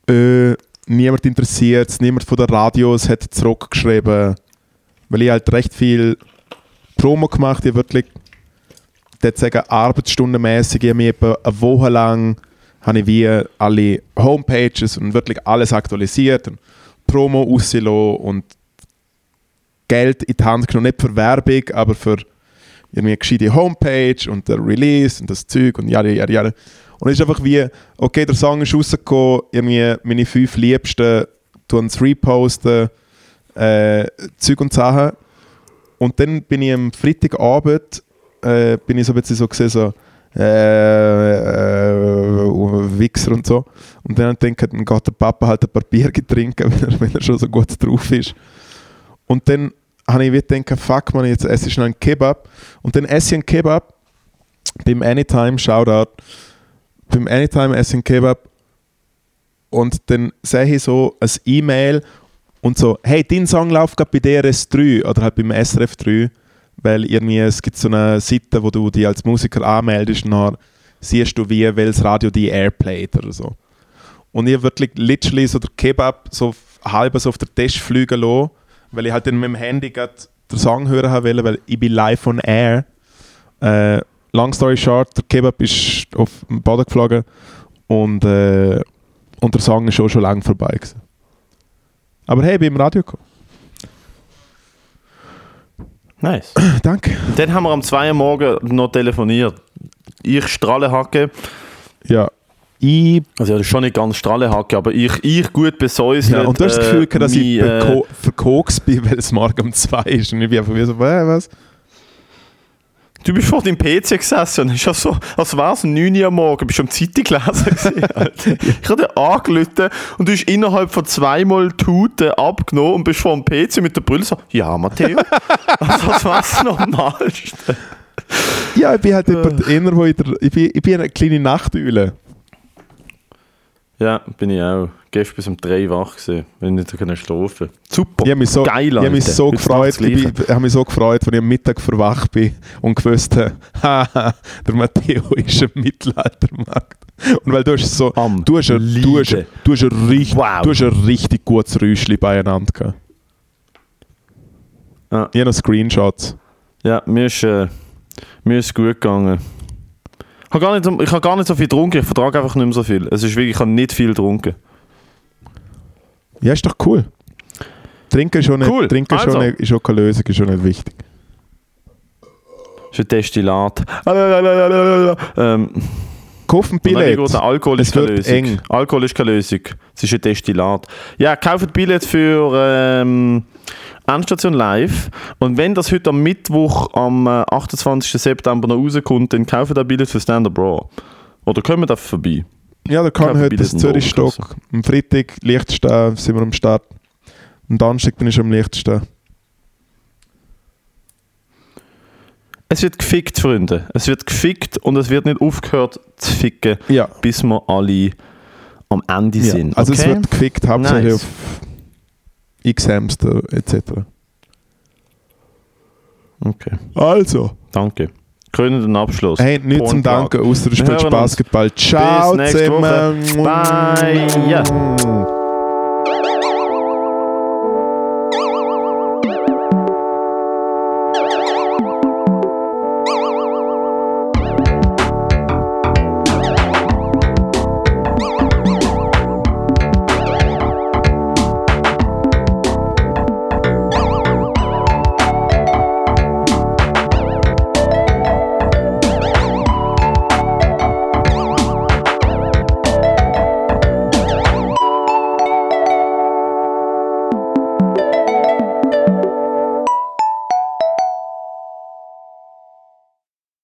äh, niemand interessiert es, niemand von der Radios hat zurückgeschrieben, weil ich halt recht viel Promo gemacht habe, wirklich dort sagen, arbeitsstundenmäßig, ich habe mich etwa eine Woche lang habe ich wie alle Homepages und wirklich alles aktualisiert und Promo rausgelassen und Geld in die Hand genommen, nicht für Werbung, aber für irgendwie eine gescheite Homepage und der Release und das Zeug und ja, ja, ja. Und es ist einfach wie, okay, der Song ist rausgekommen, irgendwie meine fünf Liebsten tun es reposten, äh, Zeug und Sachen. Und dann bin ich am Freitagabend, äh, bin ich so ein bisschen so gesehen, so, äh, äh, Wichser und so. Und dann denke ich, dann geht der Papa halt ein paar Bier trinken, *laughs* wenn er, wenn er schon so gut drauf ist. Und dann habe ich gedacht, fuck man, jetzt esse ich noch einen Kebab. Und dann esse ich einen Kebab beim Anytime, Shoutout, beim Anytime esse ich einen Kebab und dann sehe ich so ein E-Mail und so, hey, dein Song läuft gerade bei DRS3 oder halt beim SRF 3, weil irgendwie es gibt so eine Seite, wo du dich als Musiker anmeldest und dann siehst du, wie welches Radio die Airplayt oder so. Und ich wirklich literally so der Kebab so halb so auf den Tisch fliegen lassen, weil ich halt dann mit dem Handy den Song hören wollte, weil ich bin live on air. Äh, long story short, der Kebab ist auf den Boden geflogen und, äh, und der Song ist auch schon lange vorbei. Gewesen. Aber hey, ich bin im Radio gekommen. Nice. *clears throat* Danke. Dann haben wir am 2 Uhr morgen noch telefoniert. Ich Strahlenhacke, Ja. Ich, also ja, schon nicht ganz Strahlenhacke, aber ich, ich gut besäuselt. ja, und du hast das Gefühl, gehabt, dass ich äh, verko verkokst bin, weil es morgen um zwei ist. Und ich bin einfach wie so, äh, was? Du bist vor deinem PC gesessen und hast ja so, als wäre es 9 Uhr am Morgen, bist du am Zeitung gelesen. *laughs* Ich habe angerufen und du hast innerhalb von zweimal Tuten abgenommen und bist vor dem PC mit der Brille so, ja Matteo, *laughs* also das wäre das Normalste. Ja, ich bin halt Äh. jemand ich, der, ich, bin, ich bin eine kleine Nachteule. Ja, bin ich auch. Gestern bis um 3 wach gewesen, wenn ich nicht schlafen Super, Ich habe mich so, geil, ich habe mich Alter. so gefreut, ich, bin- ich habe mich so gefreut, als ich am Mittag verwacht bin und gewusst habe, *laughs* haha, der Matteo ist ein Mittelaltermarkt. Und weil du hast so, Am du hast, ein, du, hast, du, hast ein richtig, Wow. du hast ein richtig gutes Räuschli beieinander gehabt. Ja. Ich habe noch Screenshots. Ja, mir ist, äh, mir ist gut gegangen. Ich habe gar, nicht, so- ich habe gar nicht so viel getrunken, ich vertrage einfach nicht mehr so viel. Es ist wirklich, ich habe nicht viel getrunken. Ja, ist doch cool. Trinken ist schon nicht, Cool, Trinken ist schon also. nicht, ist auch keine Lösung, ist schon nicht wichtig. Ist ein Destillat. *laughs* Ähm, Kaufen Nein, Billett. Alkohol ist keine wird Lösung. Alkohol ist keine Lösung. Es ist ein Destillat. Ja, kauft Billett für ähm, Endstation Live. Und wenn das heute am Mittwoch, am äh, 28. September noch rauskommt, dann kauft ihr Billett für Stand Up Raw. Oder kommen wir da vorbei? Ja, da kann Kaufen heute das in Zürich der Stock. Am Freitag Lichtstehen sind wir am Start. Am Donnerstag bin ich am Lichtstehen. Es wird gefickt, Freunde. Es wird gefickt und es wird nicht aufgehört zu ficken, Ja. bis wir alle, am Ende Ja. sind. Also es okay? wird gefickt hauptsächlich Nice. auf X-Hamster etc. Okay, Also, danke. Krönenden Abschluss. hey, nichts zum. Danken, außer du spielst. Basketball. Ciao nächste zusammen. Woche. Bye. Ja.